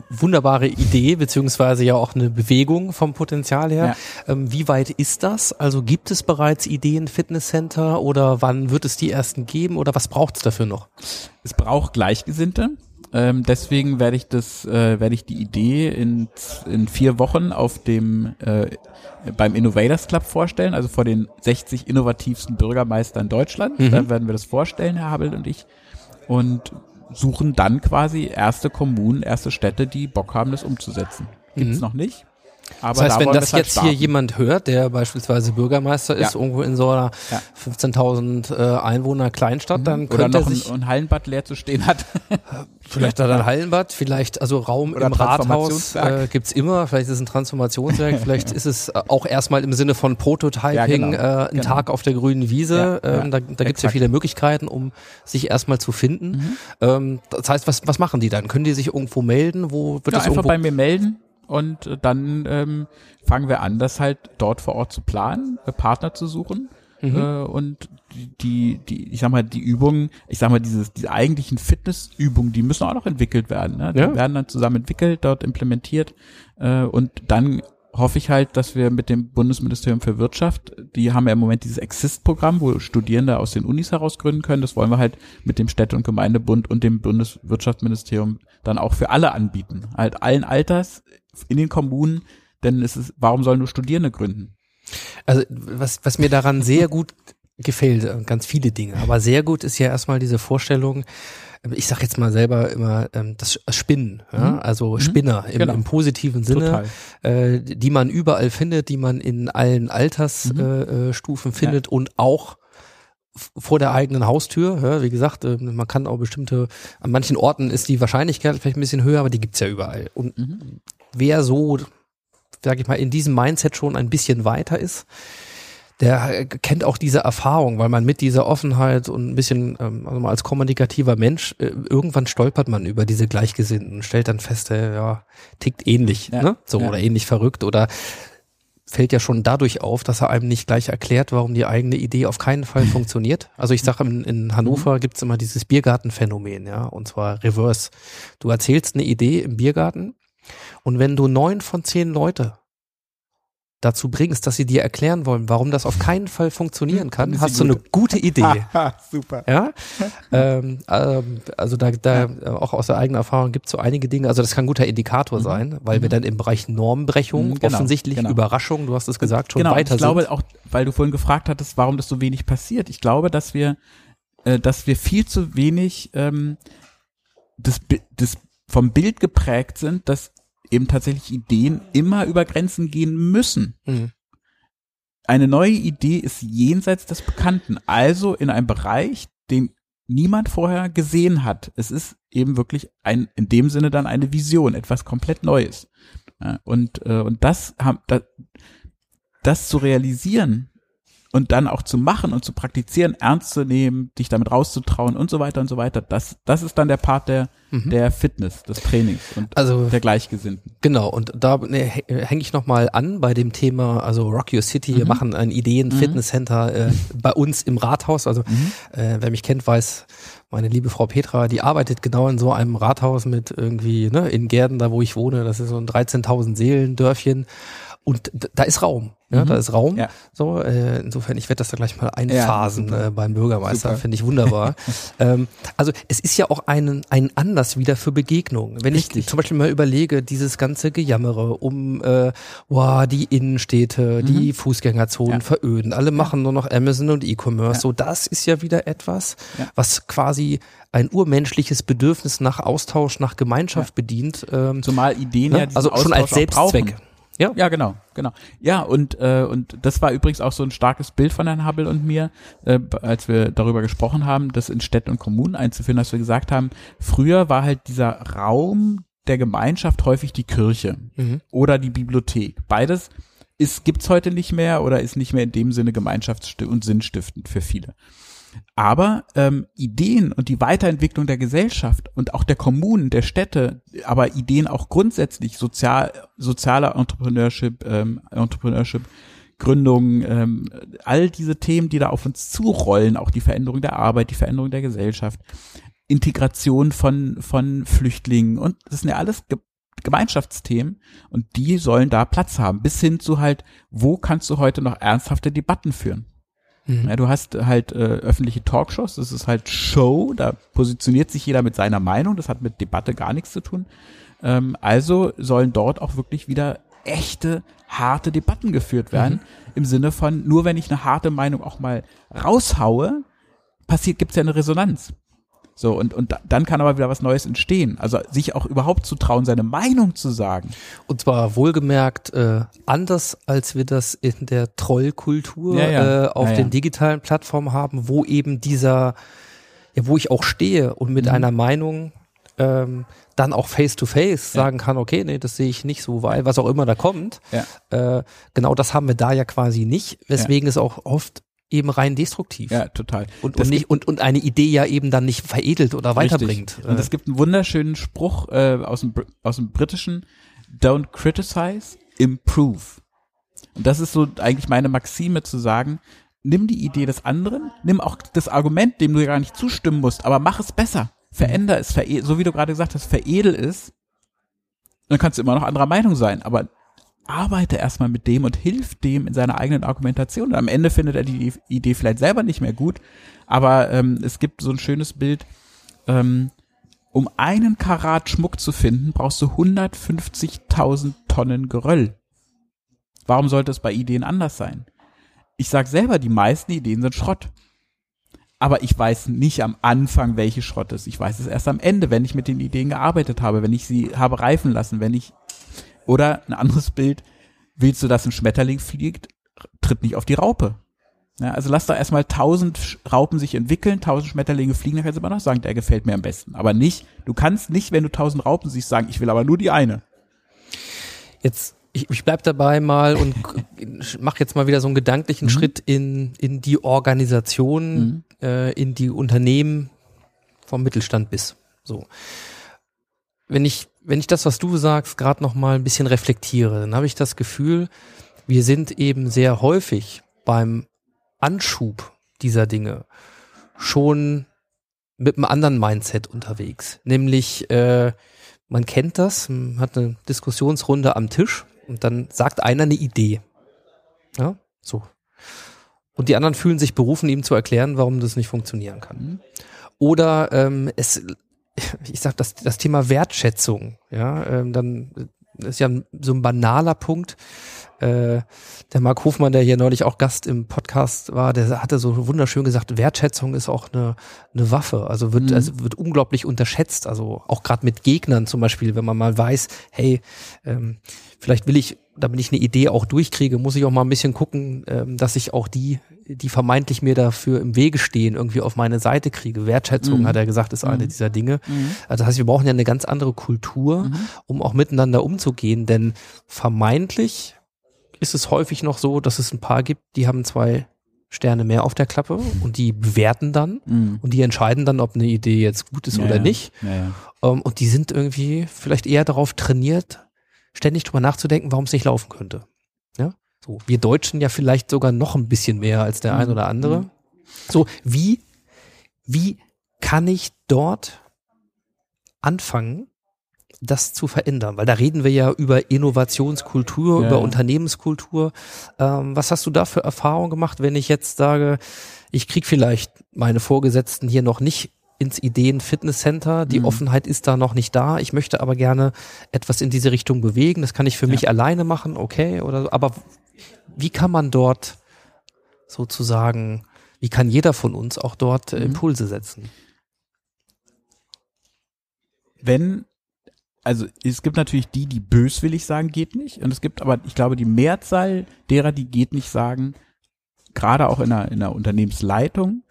wunderbare Idee, beziehungsweise ja auch eine Bewegung vom Potenzial her. Ähm, wie weit ist das? Also gibt es bereits Ideen Fitnesscenter oder wann wird es die ersten geben oder was braucht es dafür noch? es braucht Gleichgesinnte. Ähm, deswegen werde ich das, äh, werde ich die Idee in, in vier Wochen auf dem äh, beim Innovators Club vorstellen, also vor den 60 innovativsten Bürgermeistern Deutschlands. Da werden wir das vorstellen, Herr Habel und ich, und suchen dann quasi erste Kommunen, erste Städte, die Bock haben, das umzusetzen. Gibt's noch nicht. Aber Das heißt, da wenn das halt jetzt hier starten. jemand hört, der beispielsweise Bürgermeister ist, Ja. irgendwo in so einer Ja. 15.000 äh, Einwohner Kleinstadt, dann oder könnte er noch ein, sich ein Hallenbad leer zu stehen hat. vielleicht hat er ein Hallenbad, vielleicht also Raum Oder im Rathaus äh, gibt's immer, vielleicht ist es ein Transformationswerk, vielleicht ist es äh, auch erstmal im Sinne von Prototyping Ja, genau. äh, ein Genau. Tag auf der grünen Wiese. Ähm, da da gibt's ja exakt. viele Möglichkeiten, um sich erstmal zu finden. Mhm. Ähm, das heißt, was, was machen die dann? Können die sich irgendwo melden? Wo wird Ja, das einfach irgendwo bei mir melden und dann ähm, fangen wir an, das halt dort vor Ort zu planen, äh, Partner zu suchen. Mhm. Äh, und die, die, ich sag mal, die Übungen, ich sag mal, dieses, die eigentlichen Fitnessübungen, die müssen auch noch entwickelt werden. Ne? Die Ja. werden dann zusammen entwickelt, dort implementiert. Äh, und dann hoffe ich halt, dass wir mit dem Bundesministerium für Wirtschaft, die haben ja im Moment dieses Exist-Programm, wo Studierende aus den Unis heraus gründen können. Das wollen wir halt mit dem Städte- und Gemeindebund und dem Bundeswirtschaftsministerium dann auch für alle anbieten. Halt allen Alters in den Kommunen, denn es ist, warum sollen nur Studierende gründen? Also was, was mir daran sehr gut gefällt, äh, ganz viele Dinge, aber sehr gut ist ja erstmal diese Vorstellung, äh, ich sag jetzt mal selber immer ähm, das Spinnen, ja? Mhm. also Spinner im, Genau. im positiven Sinne, äh, die man überall findet, die man in allen Altersstufen äh, äh, findet und auch vor der eigenen Haustür. Ja, wie gesagt, man kann auch bestimmte, an manchen Orten ist die Wahrscheinlichkeit vielleicht ein bisschen höher, aber die gibt's ja überall. Und Mhm. Wer so, sag ich mal, in diesem Mindset schon ein bisschen weiter ist, der kennt auch diese Erfahrung, weil man mit dieser Offenheit und ein bisschen, ähm, also mal als kommunikativer Mensch, äh, irgendwann stolpert man über diese Gleichgesinnten und stellt dann fest, äh, ja, tickt ähnlich, Ja, ne? So ja. oder ähnlich verrückt oder fällt ja schon dadurch auf, dass er einem nicht gleich erklärt, warum die eigene Idee auf keinen Fall funktioniert. Also ich sage, in, in Hannover Mhm. gibt's immer dieses Biergartenphänomen, ja, und zwar Reverse. Du erzählst eine Idee im Biergarten und wenn du neun von zehn Leute dazu bringst, dass sie dir erklären wollen, warum das auf keinen Fall funktionieren kann, hast du eine gute Idee. Super. Ja, ähm, ähm, also da, da äh, auch aus der eigenen Erfahrung gibt es so einige Dinge. Also das kann ein guter Indikator sein, weil wir dann im Bereich Normbrechung Mhm, genau, offensichtlich genau. Überraschung, du hast es gesagt, schon genau, weiter ich glaube sind. auch, weil du vorhin gefragt hattest, warum das so wenig passiert. Ich glaube, dass wir, äh, dass wir viel zu wenig ähm, des, Bi- des vom Bild geprägt sind, dass eben tatsächlich Ideen immer über Grenzen gehen müssen. Mhm. Eine neue Idee ist jenseits des Bekannten, also in einem Bereich, den niemand vorher gesehen hat. Es ist eben wirklich ein, in dem Sinne dann eine Vision, etwas komplett Neues. Und, äh, und das haben, das, das zu realisieren und dann auch zu machen und zu praktizieren, ernst zu nehmen, dich damit rauszutrauen und so weiter und so weiter, das, das ist dann der Part der, der Fitness, des Trainings und Also der Gleichgesinnten. Genau, und da ne, hänge ich nochmal an bei dem Thema, also Rock Your City, wir machen ein Ideen-Fitnesscenter äh, bei uns im Rathaus. Also äh, wer mich kennt, weiß, meine liebe Frau Petra, die arbeitet genau in so einem Rathaus mit irgendwie, ne, in Gärden, da wo ich wohne, das ist so ein 13.000 Seelendörfchen. Und da ist Raum, ja, da ist Raum. Ja. So, äh, insofern, ich werde das da gleich mal einphasen super. äh, beim Bürgermeister, finde ich wunderbar. ähm, also es ist ja auch ein, ein Anlass wieder für Begegnungen. Wenn ich Richtig. zum Beispiel mal überlege, dieses ganze Gejammere um äh, wow, die Innenstädte, die Fußgängerzonen Mhm. Ja. veröden, alle machen nur noch Amazon und E-Commerce. So, das ist ja wieder etwas, Ja. was quasi ein urmenschliches Bedürfnis nach Austausch, nach Gemeinschaft bedient. Ähm, Zumal Ideen ne? ja also schon als Austausch Selbstzweck. Ja. Ja, genau, genau. Ja, und äh, und das war übrigens auch so ein starkes Bild von Herrn Habbel und mir, äh, als wir darüber gesprochen haben, das in Städten und Kommunen einzuführen, dass wir gesagt haben, früher war halt dieser Raum der Gemeinschaft häufig die Kirche Mhm. oder die Bibliothek. Beides ist gibt's heute nicht mehr oder ist nicht mehr in dem Sinne gemeinschafts- und sinnstiftend für viele. Aber ähm, Ideen und die Weiterentwicklung der Gesellschaft und auch der Kommunen, der Städte, aber Ideen auch grundsätzlich, sozial, sozialer Entrepreneurship, ähm, Entrepreneurship, Gründung, ähm, all diese Themen, die da auf uns zurollen, auch die Veränderung der Arbeit, die Veränderung der Gesellschaft, Integration von, von Flüchtlingen und das sind ja alles Ge Gemeinschaftsthemen und die sollen da Platz haben, bis hin zu halt, wo kannst du heute noch ernsthafte Debatten führen? Ja, du hast halt äh, öffentliche Talkshows, das ist halt Show, da positioniert sich jeder mit seiner Meinung, das hat mit Debatte gar nichts zu tun. Ähm, also sollen dort auch wirklich wieder echte, harte Debatten geführt werden, im Sinne von, nur wenn ich eine harte Meinung auch mal raushaue, passiert, gibt's ja eine Resonanz. So, und, und da- dann kann aber wieder was Neues entstehen. Also sich auch überhaupt zu trauen, seine Meinung zu sagen. Und zwar wohlgemerkt äh, anders, als wir das in der Trollkultur Ja, ja. Äh, auf Ja, den digitalen Plattformen haben, wo eben dieser, ja, wo ich auch stehe und Mhm. mit einer Meinung ähm, dann auch face to face sagen kann, okay, nee, das sehe ich nicht so, weil was auch immer da kommt. Äh, genau das haben wir da ja quasi nicht, weswegen es auch oft eben rein destruktiv Ja, total. und, und, nicht, und, und eine Idee ja eben dann nicht veredelt oder weiterbringt. Richtig. Und es gibt einen wunderschönen Spruch äh, aus, dem, aus dem Britischen, don't criticize, improve. Und das ist so eigentlich meine Maxime zu sagen, nimm die Idee des anderen, nimm auch das Argument, dem du gar nicht zustimmen musst, aber mach es besser. Veränder es, so wie du gerade gesagt hast, veredel es. Dann kannst du immer noch anderer Meinung sein, aber arbeite erstmal mit dem und hilf dem in seiner eigenen Argumentation. Und am Ende findet er die Idee vielleicht selber nicht mehr gut, aber ähm, es gibt so ein schönes Bild, ähm, um einen Karat Schmuck zu finden, brauchst du 150.000 Tonnen Geröll. Warum sollte es bei Ideen anders sein? Ich sag selber, die meisten Ideen sind Schrott. Aber ich weiß nicht am Anfang, welche Schrott ist. Ich weiß es erst am Ende, wenn ich mit den Ideen gearbeitet habe, wenn ich sie habe reifen lassen, wenn ich oder ein anderes Bild, willst du, dass ein Schmetterling fliegt, tritt nicht auf die Raupe. Ja, also lass da erstmal tausend Raupen sich entwickeln, tausend Schmetterlinge fliegen, dann kannst du immer noch sagen, der gefällt mir am besten. Aber nicht, du kannst nicht, wenn du tausend Raupen siehst, sagen, ich will aber nur die eine. Jetzt, ich, ich bleib dabei mal und mache jetzt mal wieder so einen gedanklichen Mhm. Schritt in, in die Organisation, äh, in die Unternehmen vom Mittelstand bis. So. Wenn ich, wenn ich das, was du sagst, gerade noch mal ein bisschen reflektiere, dann habe ich das Gefühl, wir sind eben sehr häufig beim Anschub dieser Dinge schon mit einem anderen Mindset unterwegs. Nämlich, äh, man kennt das, man hat eine Diskussionsrunde am Tisch und dann sagt einer eine Idee. Ja, so. Und die anderen fühlen sich berufen, ihm zu erklären, warum das nicht funktionieren kann. Oder ähm, es, ich sag das, das Thema Wertschätzung, ja, ähm, dann ist ja so ein banaler Punkt. Äh, der Marc Hofmann, der hier neulich auch Gast im Podcast war, der hatte so wunderschön gesagt, Wertschätzung ist auch eine, eine Waffe. Also wird, Mhm. also wird unglaublich unterschätzt. Also auch gerade mit Gegnern zum Beispiel, wenn man mal weiß, hey, ähm, vielleicht will ich, damit ich eine Idee auch durchkriege, muss ich auch mal ein bisschen gucken, ähm, dass ich auch die, die vermeintlich mir dafür im Wege stehen, irgendwie auf meine Seite kriege. Wertschätzung, Mhm. hat er gesagt, ist eine Mhm. dieser Dinge. Also das heißt, wir brauchen ja eine ganz andere Kultur, Mhm. um auch miteinander umzugehen, denn vermeintlich ist es häufig noch so, dass es ein paar gibt, die haben zwei Sterne mehr auf der Klappe und die bewerten dann Mhm. und die entscheiden dann, ob eine Idee jetzt gut ist Ja, oder nicht. Ja, ja. Ähm, und die sind irgendwie vielleicht eher darauf trainiert, ständig drüber nachzudenken, warum es nicht laufen könnte. So, wir Deutschen ja vielleicht sogar noch ein bisschen mehr als der ein Mhm. oder andere. So, wie, wie kann ich dort anfangen, das zu verändern? Weil da reden wir ja über Innovationskultur, Ja, über. Unternehmenskultur. Ähm, was hast du da für Erfahrungen gemacht, wenn ich jetzt sage, ich krieg vielleicht meine Vorgesetzten hier noch nicht ins Ideen-Fitness-Center, die Mhm. Offenheit ist da noch nicht da, ich möchte aber gerne etwas in diese Richtung bewegen, das kann ich für Ja. mich alleine machen, okay, oder so. aber wie kann man dort sozusagen, wie kann jeder von uns auch dort äh, Mhm. Impulse setzen? wenn, also es gibt natürlich die, die böswillig sagen, geht nicht. Und es gibt aber, ich glaube, die Mehrzahl derer, die geht nicht sagen, gerade auch in einer, in einer Unternehmensleitung,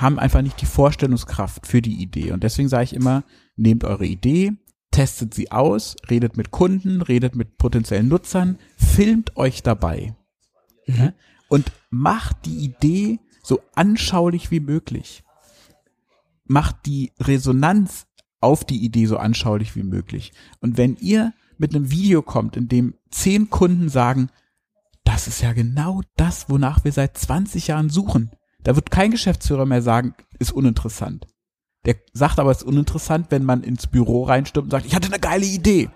haben einfach nicht die Vorstellungskraft für die Idee. Und deswegen sage ich immer, nehmt eure Idee, testet sie aus, redet mit Kunden, redet mit potenziellen Nutzern, filmt euch dabei. Ja? Und macht die Idee so anschaulich wie möglich. Macht die Resonanz auf die Idee so anschaulich wie möglich. Und wenn ihr mit einem Video kommt, in dem zehn Kunden sagen, das ist ja genau das, wonach wir seit 20 Jahren suchen. Da wird kein Geschäftsführer mehr sagen, ist uninteressant. Der sagt aber, es ist uninteressant, wenn man ins Büro reinstürmt und sagt, ich hatte eine geile Idee.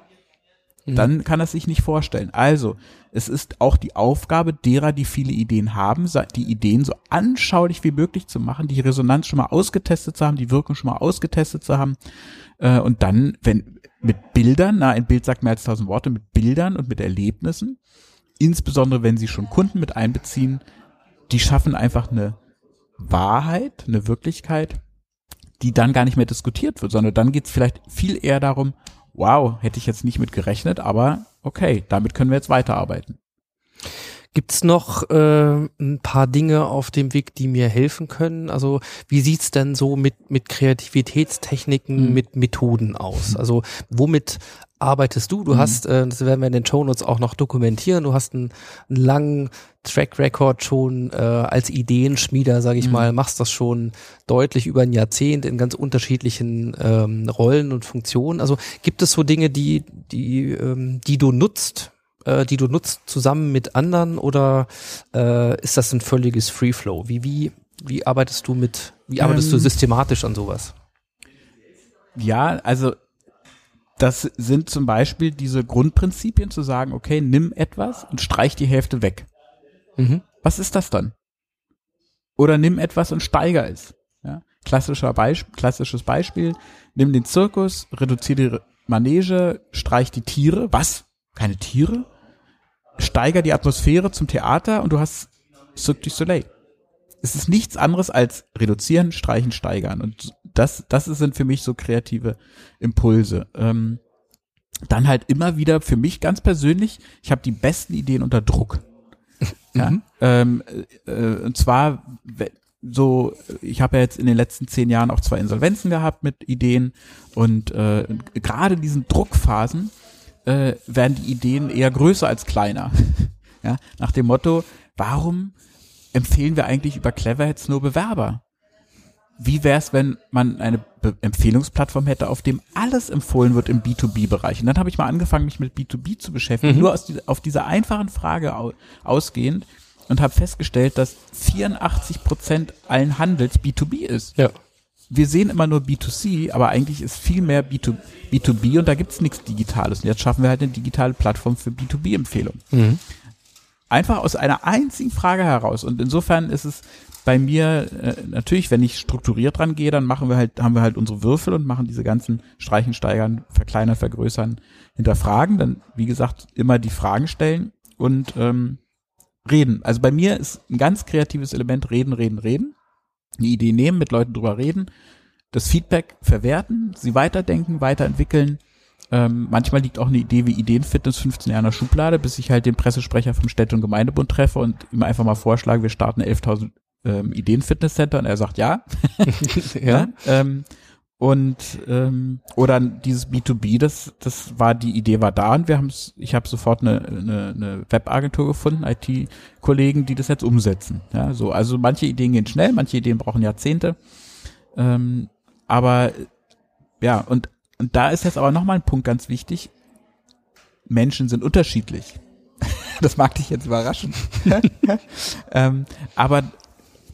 Mhm. Dann kann er sich nicht vorstellen. Also, es ist auch die Aufgabe derer, die viele Ideen haben, die Ideen so anschaulich wie möglich zu machen, die Resonanz schon mal ausgetestet zu haben, die Wirkung schon mal ausgetestet zu haben. Äh, und dann, wenn mit Bildern, na, ein Bild sagt mehr als tausend Worte, mit Bildern und mit Erlebnissen, insbesondere wenn sie schon Kunden mit einbeziehen, die schaffen einfach eine Wahrheit, eine Wirklichkeit, die dann gar nicht mehr diskutiert wird, sondern dann geht's vielleicht viel eher darum, wow, hätte ich jetzt nicht mit gerechnet, aber okay, damit können wir jetzt weiterarbeiten. Gibt's noch äh, ein paar Dinge auf dem Weg, die mir helfen können? Also wie sieht's denn so mit, mit Kreativitätstechniken, Mhm. mit Methoden aus? Also womit arbeitest du? Du hast, äh, das werden wir in den Shownotes auch noch dokumentieren, du hast einen, einen langen Track Record schon äh, als Ideenschmieder, sage ich Mhm. mal, machst das schon deutlich über ein Jahrzehnt in ganz unterschiedlichen ähm, Rollen und Funktionen. Also gibt es so Dinge, die, die, ähm, die du nutzt, äh, die du nutzt zusammen mit anderen oder äh, ist das ein völliges Free Flow? Wie, wie, wie arbeitest du mit, wie arbeitest du Ähm, systematisch an sowas? Ja, also das sind zum Beispiel diese Grundprinzipien zu sagen, okay, nimm etwas und streich die Hälfte weg. Mhm. Was ist das dann? Oder nimm etwas und steiger es. Ja? Klassischer Beisp klassisches Beispiel, nimm den Zirkus, reduziere die Manege, streich die Tiere. Was? Keine Tiere? Steiger die Atmosphäre zum Theater und du hast Cirque du Soleil. Es ist nichts anderes als reduzieren, streichen, steigern. Und das, das sind für mich so kreative Impulse. Ähm, dann halt immer wieder für mich ganz persönlich, ich habe die besten Ideen unter Druck. Ja, ähm, äh, und zwar so, ich habe ja jetzt in den letzten zehn Jahren auch zwei Insolvenzen gehabt mit Ideen und äh, gerade in diesen Druckphasen äh, werden die Ideen eher größer als kleiner. ja, nach dem Motto, warum empfehlen wir eigentlich über Cleverheads nur Bewerber? Wie wäre es, wenn man eine Be Empfehlungsplattform hätte, auf dem alles empfohlen wird im B2B-Bereich? Und dann habe ich mal angefangen, mich mit B2B zu beschäftigen, nur aus dieser, auf dieser einfachen Frage au ausgehend und habe festgestellt, dass 84 Prozent allen Handels B2B ist. Ja. Wir sehen immer nur B2C, aber eigentlich ist viel mehr B2, B2B und da gibt's nichts Digitales. Und jetzt schaffen wir halt eine digitale Plattform für B2B-Empfehlungen Mhm. einfach aus einer einzigen Frage heraus. Und insofern ist es bei mir äh, natürlich, wenn ich strukturiert dran gehe, dann machen wir halt, haben wir halt unsere Würfel und machen diese ganzen Streichen, Steigern, Verkleinern, Vergrößern, hinterfragen. Dann, wie gesagt, immer die Fragen stellen und ähm, reden. Also bei mir ist ein ganz kreatives Element reden, reden, reden. Eine Idee nehmen, mit Leuten drüber reden, das Feedback verwerten, sie weiterdenken, weiterentwickeln. Ähm, manchmal liegt auch eine Idee wie Ideenfitness 15 Jahre in der Schublade, bis ich halt den Pressesprecher vom Städte- und Gemeindebund treffe und ihm einfach mal vorschlage, wir starten 11.000 ähm, Ideenfitnesscenter und er sagt ja. ja. Ähm, und ähm, oder dieses B2B, das das war die Idee war da und wir haben ich habe sofort eine, eine, eine Webagentur gefunden, IT-Kollegen, die das jetzt umsetzen. Ja, so also manche Ideen gehen schnell, manche Ideen brauchen Jahrzehnte. Ähm, aber ja und und da ist jetzt aber noch mal ein Punkt ganz wichtig. Menschen sind unterschiedlich. das mag dich jetzt überraschen. ähm, aber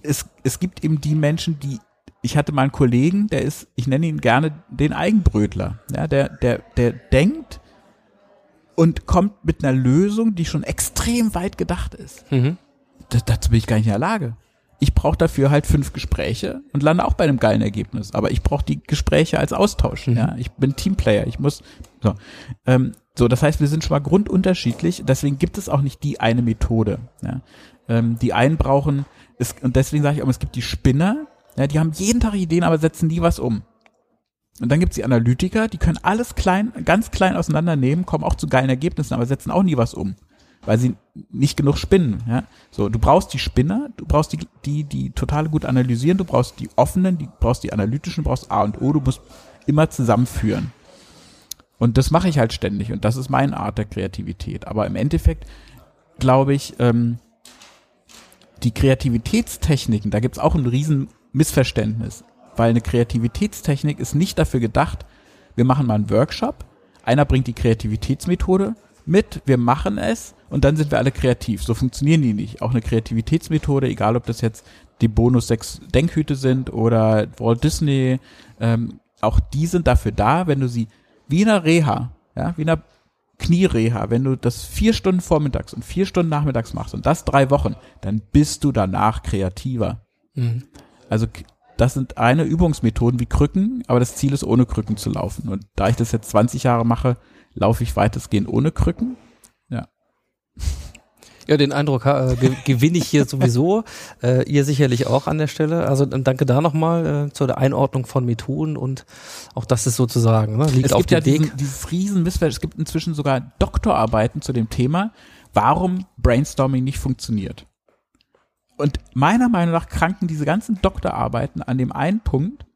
es, es gibt eben die Menschen, die, ich hatte mal einen Kollegen, der ist, ich nenne ihn gerne den Eigenbrötler, ja, der, der, der denkt und kommt mit einer Lösung, die schon extrem weit gedacht ist. Mhm. Das, dazu bin ich gar nicht in der Lage. Ich brauche dafür halt fünf Gespräche und lande auch bei einem geilen Ergebnis. Aber ich brauche die Gespräche als Austausch. Mhm. Ja, ich bin Teamplayer. Ich muss so. Ähm, so, das heißt, wir sind schon mal grundunterschiedlich. Deswegen gibt es auch nicht die eine Methode. Ja. Ähm, die einen brauchen es, und deswegen sage ich auch, es gibt die Spinner. Ja, die haben jeden Tag Ideen, aber setzen nie was um. Und dann gibt's die Analytiker, die können alles klein, ganz klein auseinandernehmen, kommen auch zu geilen Ergebnissen, aber setzen auch nie was um weil sie nicht genug spinnen. Ja? So, du brauchst die Spinner, du brauchst die, die, die total gut analysieren, du brauchst die offenen, du brauchst die analytischen, du brauchst A und O, du musst immer zusammenführen. Und das mache ich halt ständig und das ist meine Art der Kreativität. Aber im Endeffekt glaube ich, ähm, die Kreativitätstechniken, da gibt's auch ein riesen Missverständnis, weil eine Kreativitätstechnik ist nicht dafür gedacht, wir machen mal einen Workshop, einer bringt die Kreativitätsmethode mit, wir machen es und dann sind wir alle kreativ. So funktionieren die nicht. Auch eine Kreativitätsmethode, egal ob das jetzt die Bonus 6 Denkhüte sind oder Walt Disney, ähm, auch die sind dafür da, wenn du sie wie in einer Reha, ja, wie in einer Kniereha, wenn du das vier Stunden vormittags und vier Stunden nachmittags machst und das drei Wochen, dann bist du danach kreativer. Mhm. Also das sind eine Übungsmethoden wie Krücken, aber das Ziel ist, ohne Krücken zu laufen. Und da ich das jetzt 20 Jahre mache, laufe ich weitestgehend ohne Krücken. Ja. Ja, den Eindruck äh, ge gewinne ich hier sowieso. Äh, ihr sicherlich auch an der Stelle. Also danke da nochmal äh, zur Einordnung von Methoden und auch das ist sozusagen, ne, liegt es auf dem ja Weg. diesen, dieses riesen Missverständnis. Es gibt inzwischen sogar Doktorarbeiten zu dem Thema, warum Brainstorming nicht funktioniert. Und meiner Meinung nach kranken diese ganzen Doktorarbeiten an dem einen Punkt,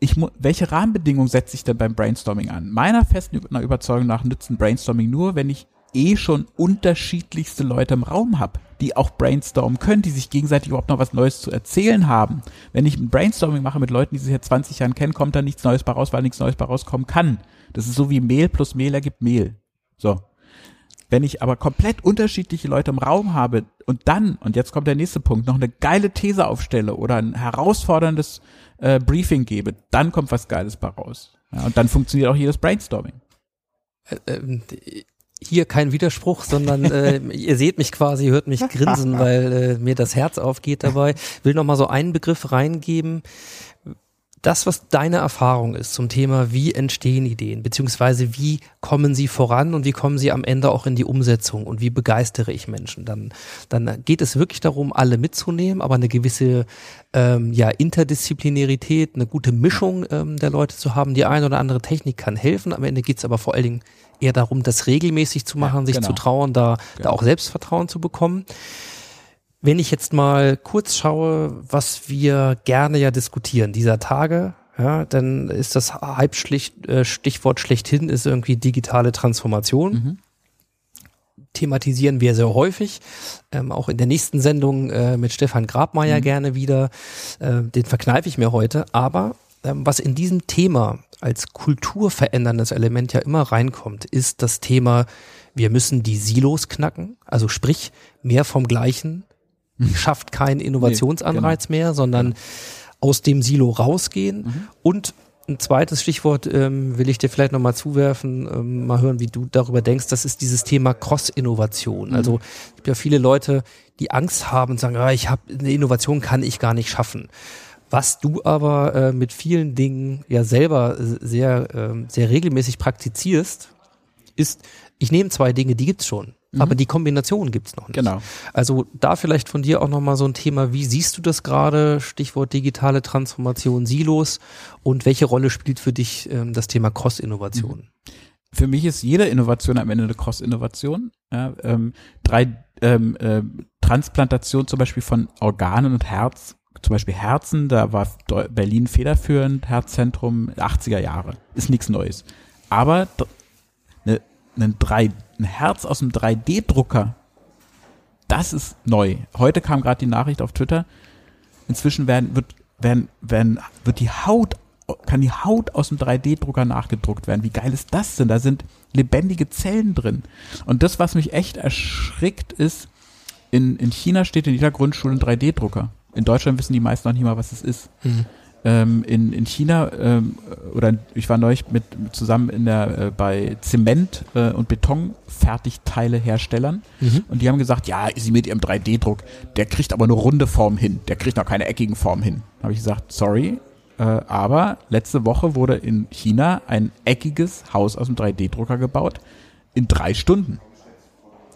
ich welche Rahmenbedingungen setze ich denn beim Brainstorming an? Meiner festen Üb- Überzeugung nach nützen Brainstorming nur, wenn ich eh schon unterschiedlichste Leute im Raum habe, die auch brainstormen können, die sich gegenseitig überhaupt noch was Neues zu erzählen haben. Wenn ich ein Brainstorming mache mit Leuten, die sich seit 20 Jahren kennen, kommt da nichts Neues bei raus, weil nichts Neues bei rauskommen kann. Das ist so wie Mehl plus Mehl ergibt Mehl. So. Wenn ich aber komplett unterschiedliche Leute im Raum habe und dann, und jetzt kommt der nächste Punkt, noch eine geile These aufstelle oder ein herausforderndes äh, Briefing gebe, dann kommt was Geiles bei raus. Ja, und dann funktioniert auch jedes Brainstorming. Hier kein Widerspruch, sondern äh, ihr seht mich quasi, hört mich grinsen, weil äh, mir das Herz aufgeht dabei. Will noch mal so einen Begriff reingeben. Das, was deine Erfahrung ist zum Thema, wie entstehen Ideen, beziehungsweise wie kommen sie voran und wie kommen sie am Ende auch in die Umsetzung und wie begeistere ich Menschen, dann, dann geht es wirklich darum, alle mitzunehmen, aber eine gewisse ähm, ja, Interdisziplinarität, eine gute Mischung ähm, der Leute zu haben. Die eine oder andere Technik kann helfen, am Ende geht es aber vor allen Dingen eher darum, das regelmäßig zu machen, Ja, sich genau. zu trauen, da, da Genau. auch Selbstvertrauen zu bekommen. Wenn ich jetzt mal kurz schaue, was wir gerne ja diskutieren dieser Tage, ja, dann ist das Halbschlicht, äh, Stichwort schlechthin ist irgendwie digitale Transformation. Mhm. Thematisieren wir sehr häufig, ähm, auch in der nächsten Sendung äh, mit Stefan Grabmeier gerne wieder. Äh, den verkneife ich mir heute. Aber was in diesem Thema als kulturveränderndes Element ja immer reinkommt, ist das Thema, wir müssen die Silos knacken. Also sprich, mehr vom Gleichen schafft keinen Innovationsanreiz mehr, sondern aus dem Silo rausgehen. Und ein zweites Stichwort ähm, will ich dir vielleicht nochmal zuwerfen, ähm, mal hören, wie du darüber denkst. Das ist dieses Thema Cross-Innovation. Also es gibt ja viele Leute, die Angst haben und sagen, ah, ich habe eine Innovation kann ich gar nicht schaffen. Was du aber äh, mit vielen Dingen ja selber äh, sehr, ähm, sehr regelmäßig praktizierst, ist, ich nehme zwei Dinge, die gibt's schon, aber die Kombination gibt's noch nicht. Genau. Also da vielleicht von dir auch nochmal so ein Thema, wie siehst du das gerade? Stichwort digitale Transformation, Silos und welche Rolle spielt für dich ähm, das Thema Cross-Innovation? für mich ist jede Innovation am Ende eine Cross-Innovation. Ja, ähm, drei ähm, äh, Transplantation zum Beispiel von Organen und Herz, zum Beispiel Herzen, da war Berlin federführend, Herzzentrum 80er Jahre. Ist nichts Neues. Aber ne, ne drei, ein Herz aus einem 3D-Drucker, das ist neu. Heute kam gerade die Nachricht auf Twitter, inzwischen werden, wird, werden, werden, wird die Haut, kann die Haut aus dem 3D-Drucker nachgedruckt werden. Wie geil ist das denn? Da sind lebendige Zellen drin. Und das, was mich echt erschrickt, ist, in, in China steht in jeder Grundschule ein 3D-Drucker. In Deutschland wissen die meisten noch nicht mal, was es ist. Ähm, in, in China, ähm, oder ich war neulich mit, zusammen in der, äh, bei Zement- äh, und Betonfertigteileherstellern und die haben gesagt, ja, sie mit ihrem 3D-Druck, der kriegt aber eine runde Form hin, der kriegt noch keine eckigen Form hin. Habe ich gesagt, sorry, äh, aber letzte Woche wurde in China ein eckiges Haus aus dem 3D-Drucker gebaut in drei Stunden.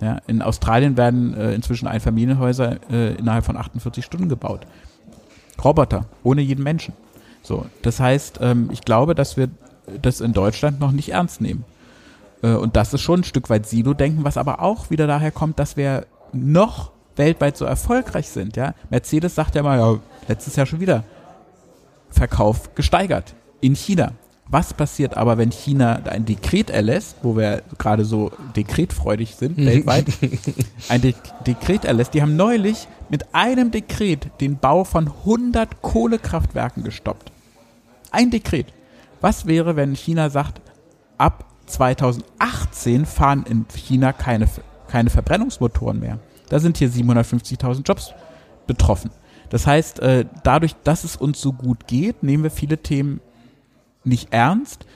Ja, in Australien werden äh, inzwischen Einfamilienhäuser äh, innerhalb von 48 Stunden gebaut. Roboter, ohne jeden Menschen. So, das heißt, ähm, ich glaube, dass wir das in Deutschland noch nicht ernst nehmen. Äh, und das ist schon ein Stück weit Silo-Denken, was aber auch wieder daher kommt, dass wir noch weltweit so erfolgreich sind. Ja, Mercedes sagt ja mal, ja, letztes Jahr schon wieder Verkauf gesteigert in China. Was passiert aber, wenn China ein Dekret erlässt, wo wir gerade so dekretfreudig sind weltweit, ein De Dekret erlässt. Die haben neulich mit einem Dekret den Bau von 100 Kohlekraftwerken gestoppt. Ein Dekret. Was wäre, wenn China sagt, ab 2018 fahren in China keine, keine Verbrennungsmotoren mehr? Da sind hier 750.000 Jobs betroffen. Das heißt, äh, dadurch, dass es uns so gut geht, nehmen wir viele Themen nicht ernst,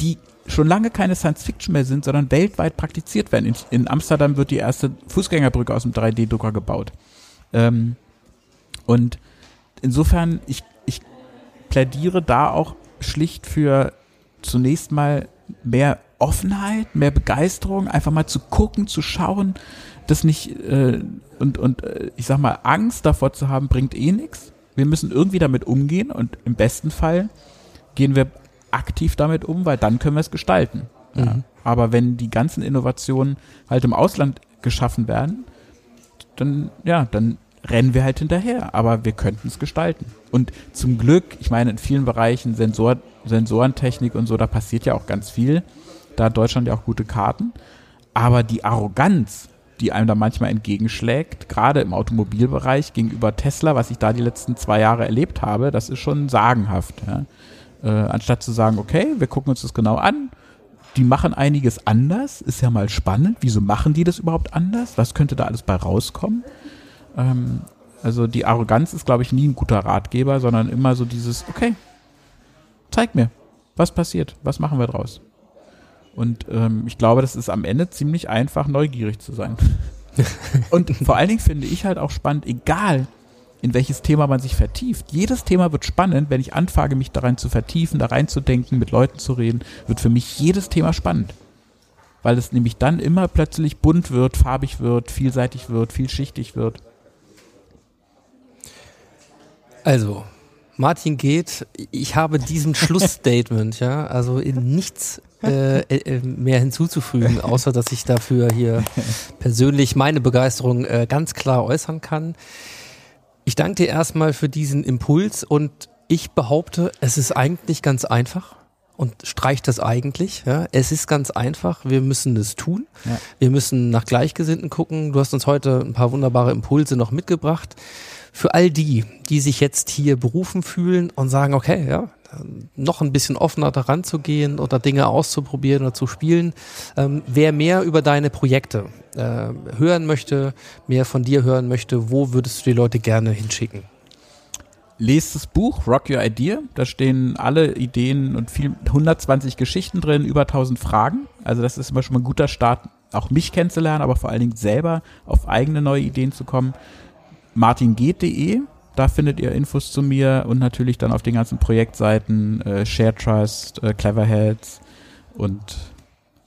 die schon lange keine Science Fiction mehr sind, sondern weltweit praktiziert werden. In, in Amsterdam wird die erste Fußgängerbrücke aus dem 3D-Drucker gebaut. Ähm, und insofern, ich, ich plädiere da auch schlicht für zunächst mal mehr Offenheit, mehr Begeisterung, einfach mal zu gucken, zu schauen, das nicht äh, und und äh, ich sag mal Angst davor zu haben, bringt eh nichts. Wir müssen irgendwie damit umgehen und im besten Fall gehen wir aktiv damit um, weil dann können wir es gestalten. Ja. Mhm. Aber wenn die ganzen Innovationen halt im Ausland geschaffen werden, dann ja, dann rennen wir halt hinterher, aber wir könnten es gestalten. Und zum Glück, ich meine, in vielen Bereichen Sensor, Sensorentechnik und so, da passiert ja auch ganz viel. Da hat Deutschland ja auch gute Karten. Aber die Arroganz, die einem da manchmal entgegenschlägt, gerade im Automobilbereich gegenüber Tesla, was ich da die letzten zwei Jahre erlebt habe, das ist schon sagenhaft. Ja. Äh, anstatt zu sagen, okay, wir gucken uns das genau an, die machen einiges anders, ist ja mal spannend. Wieso machen die das überhaupt anders? Was könnte da alles bei rauskommen? Ähm, also die Arroganz ist, glaube ich, nie ein guter Ratgeber, sondern immer so dieses, okay, zeig mir, was passiert, was machen wir draus? Und ähm, ich glaube, das ist am Ende ziemlich einfach, neugierig zu sein. Und vor allen Dingen finde ich halt auch spannend, egal in welches Thema man sich vertieft. Jedes Thema wird spannend, wenn ich anfange, mich daran zu vertiefen, da reinzudenken, mit Leuten zu reden, wird für mich jedes Thema spannend. Weil es nämlich dann immer plötzlich bunt wird, farbig wird, vielseitig wird, vielschichtig wird. Also, Martin geht, ich habe diesem Schlussstatement, ja, also in nichts äh, äh, mehr hinzuzufügen, außer dass ich dafür hier persönlich meine Begeisterung äh, ganz klar äußern kann. Ich danke dir erstmal für diesen Impuls und ich behaupte, es ist eigentlich ganz einfach und streicht das eigentlich. Ja. Es ist ganz einfach, wir müssen es tun. Ja. Wir müssen nach Gleichgesinnten gucken. Du hast uns heute ein paar wunderbare Impulse noch mitgebracht. Für all die, die sich jetzt hier berufen fühlen und sagen, okay, ja, noch ein bisschen offener daran zu gehen oder Dinge auszuprobieren oder zu spielen. Ähm, wer mehr über deine Projekte äh, hören möchte, mehr von dir hören möchte, wo würdest du die Leute gerne hinschicken? Lest das Buch Rock Your Idea. Da stehen alle Ideen und viel, 120 Geschichten drin, über 1000 Fragen. Also das ist immer schon mal ein guter Start, auch mich kennenzulernen, aber vor allen Dingen selber auf eigene neue Ideen zu kommen. martingeht.de, da findet ihr Infos zu mir und natürlich dann auf den ganzen Projektseiten äh, Share äh, Cleverheads und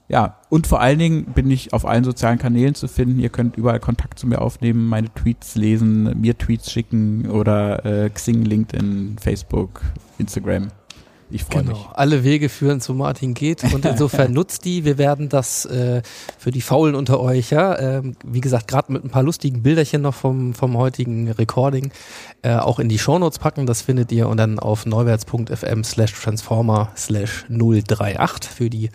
ja, und vor allen Dingen bin ich auf allen sozialen Kanälen zu finden. Ihr könnt überall Kontakt zu mir aufnehmen, meine Tweets lesen, mir Tweets schicken oder äh, Xing, LinkedIn, Facebook, Instagram. Ich freue mich. Alle Wege führen zu Martin geht und insofern nutzt die. Wir werden das äh, für die Faulen unter euch, ja, ähm, wie gesagt, gerade mit ein paar lustigen Bilderchen noch vom, vom heutigen Recording äh, auch in die Shownotes packen. Das findet ihr und dann auf neuwärts.fm slash transformer slash 038 für die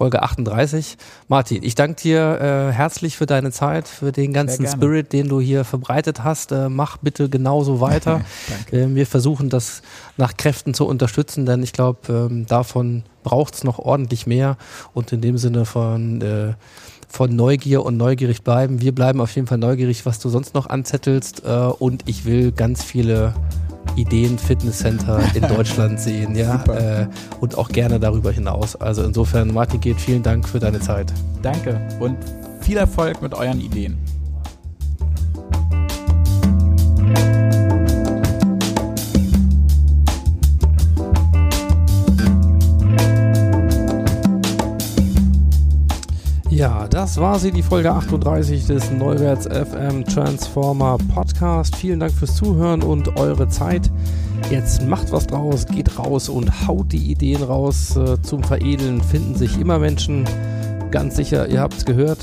Folge 38. Martin, ich danke dir äh, herzlich für deine Zeit, für den ganzen. Spirit, den du hier verbreitet hast. Äh, mach bitte genauso weiter. Äh, wir versuchen das nach Kräften zu unterstützen, denn ich glaube, ähm, davon braucht es noch ordentlich mehr. Und in dem Sinne von äh, von Neugier und neugierig bleiben. Wir bleiben auf jeden Fall neugierig, was du sonst noch anzettelst. Äh, und ich will ganz viele Ideen Fitnesscenter in Deutschland sehen, ja. Äh, und auch gerne darüber hinaus. Also insofern, Martin geht, vielen Dank für deine Zeit. Danke und viel Erfolg mit euren Ideen. Ja, das war sie, die Folge 38 des Neuwärts FM Transformer Podcast. Vielen Dank fürs Zuhören und eure Zeit. Jetzt macht was draus, geht raus und haut die Ideen raus. Äh, Zum Veredeln finden sich immer Menschen. Ganz sicher, ihr habt es gehört.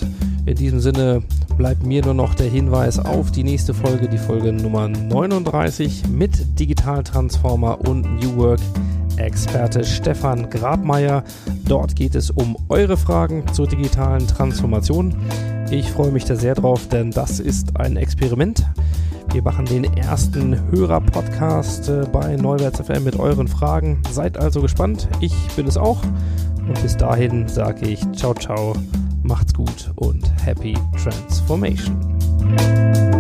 In diesem Sinne bleibt mir nur noch der Hinweis auf die nächste Folge, die Folge Nummer 39 mit Digital Transformer und New Work Experte Stefan Grabmeier. Dort geht es um eure Fragen zur digitalen Transformation. Ich freue mich da sehr drauf, denn das ist ein Experiment. Wir machen den ersten Hörer-Podcast äh, bei Neuwärts FM mit euren Fragen. Seid also gespannt. Ich bin es auch. Und bis dahin sage ich ciao, ciao, macht's gut und happy transformation.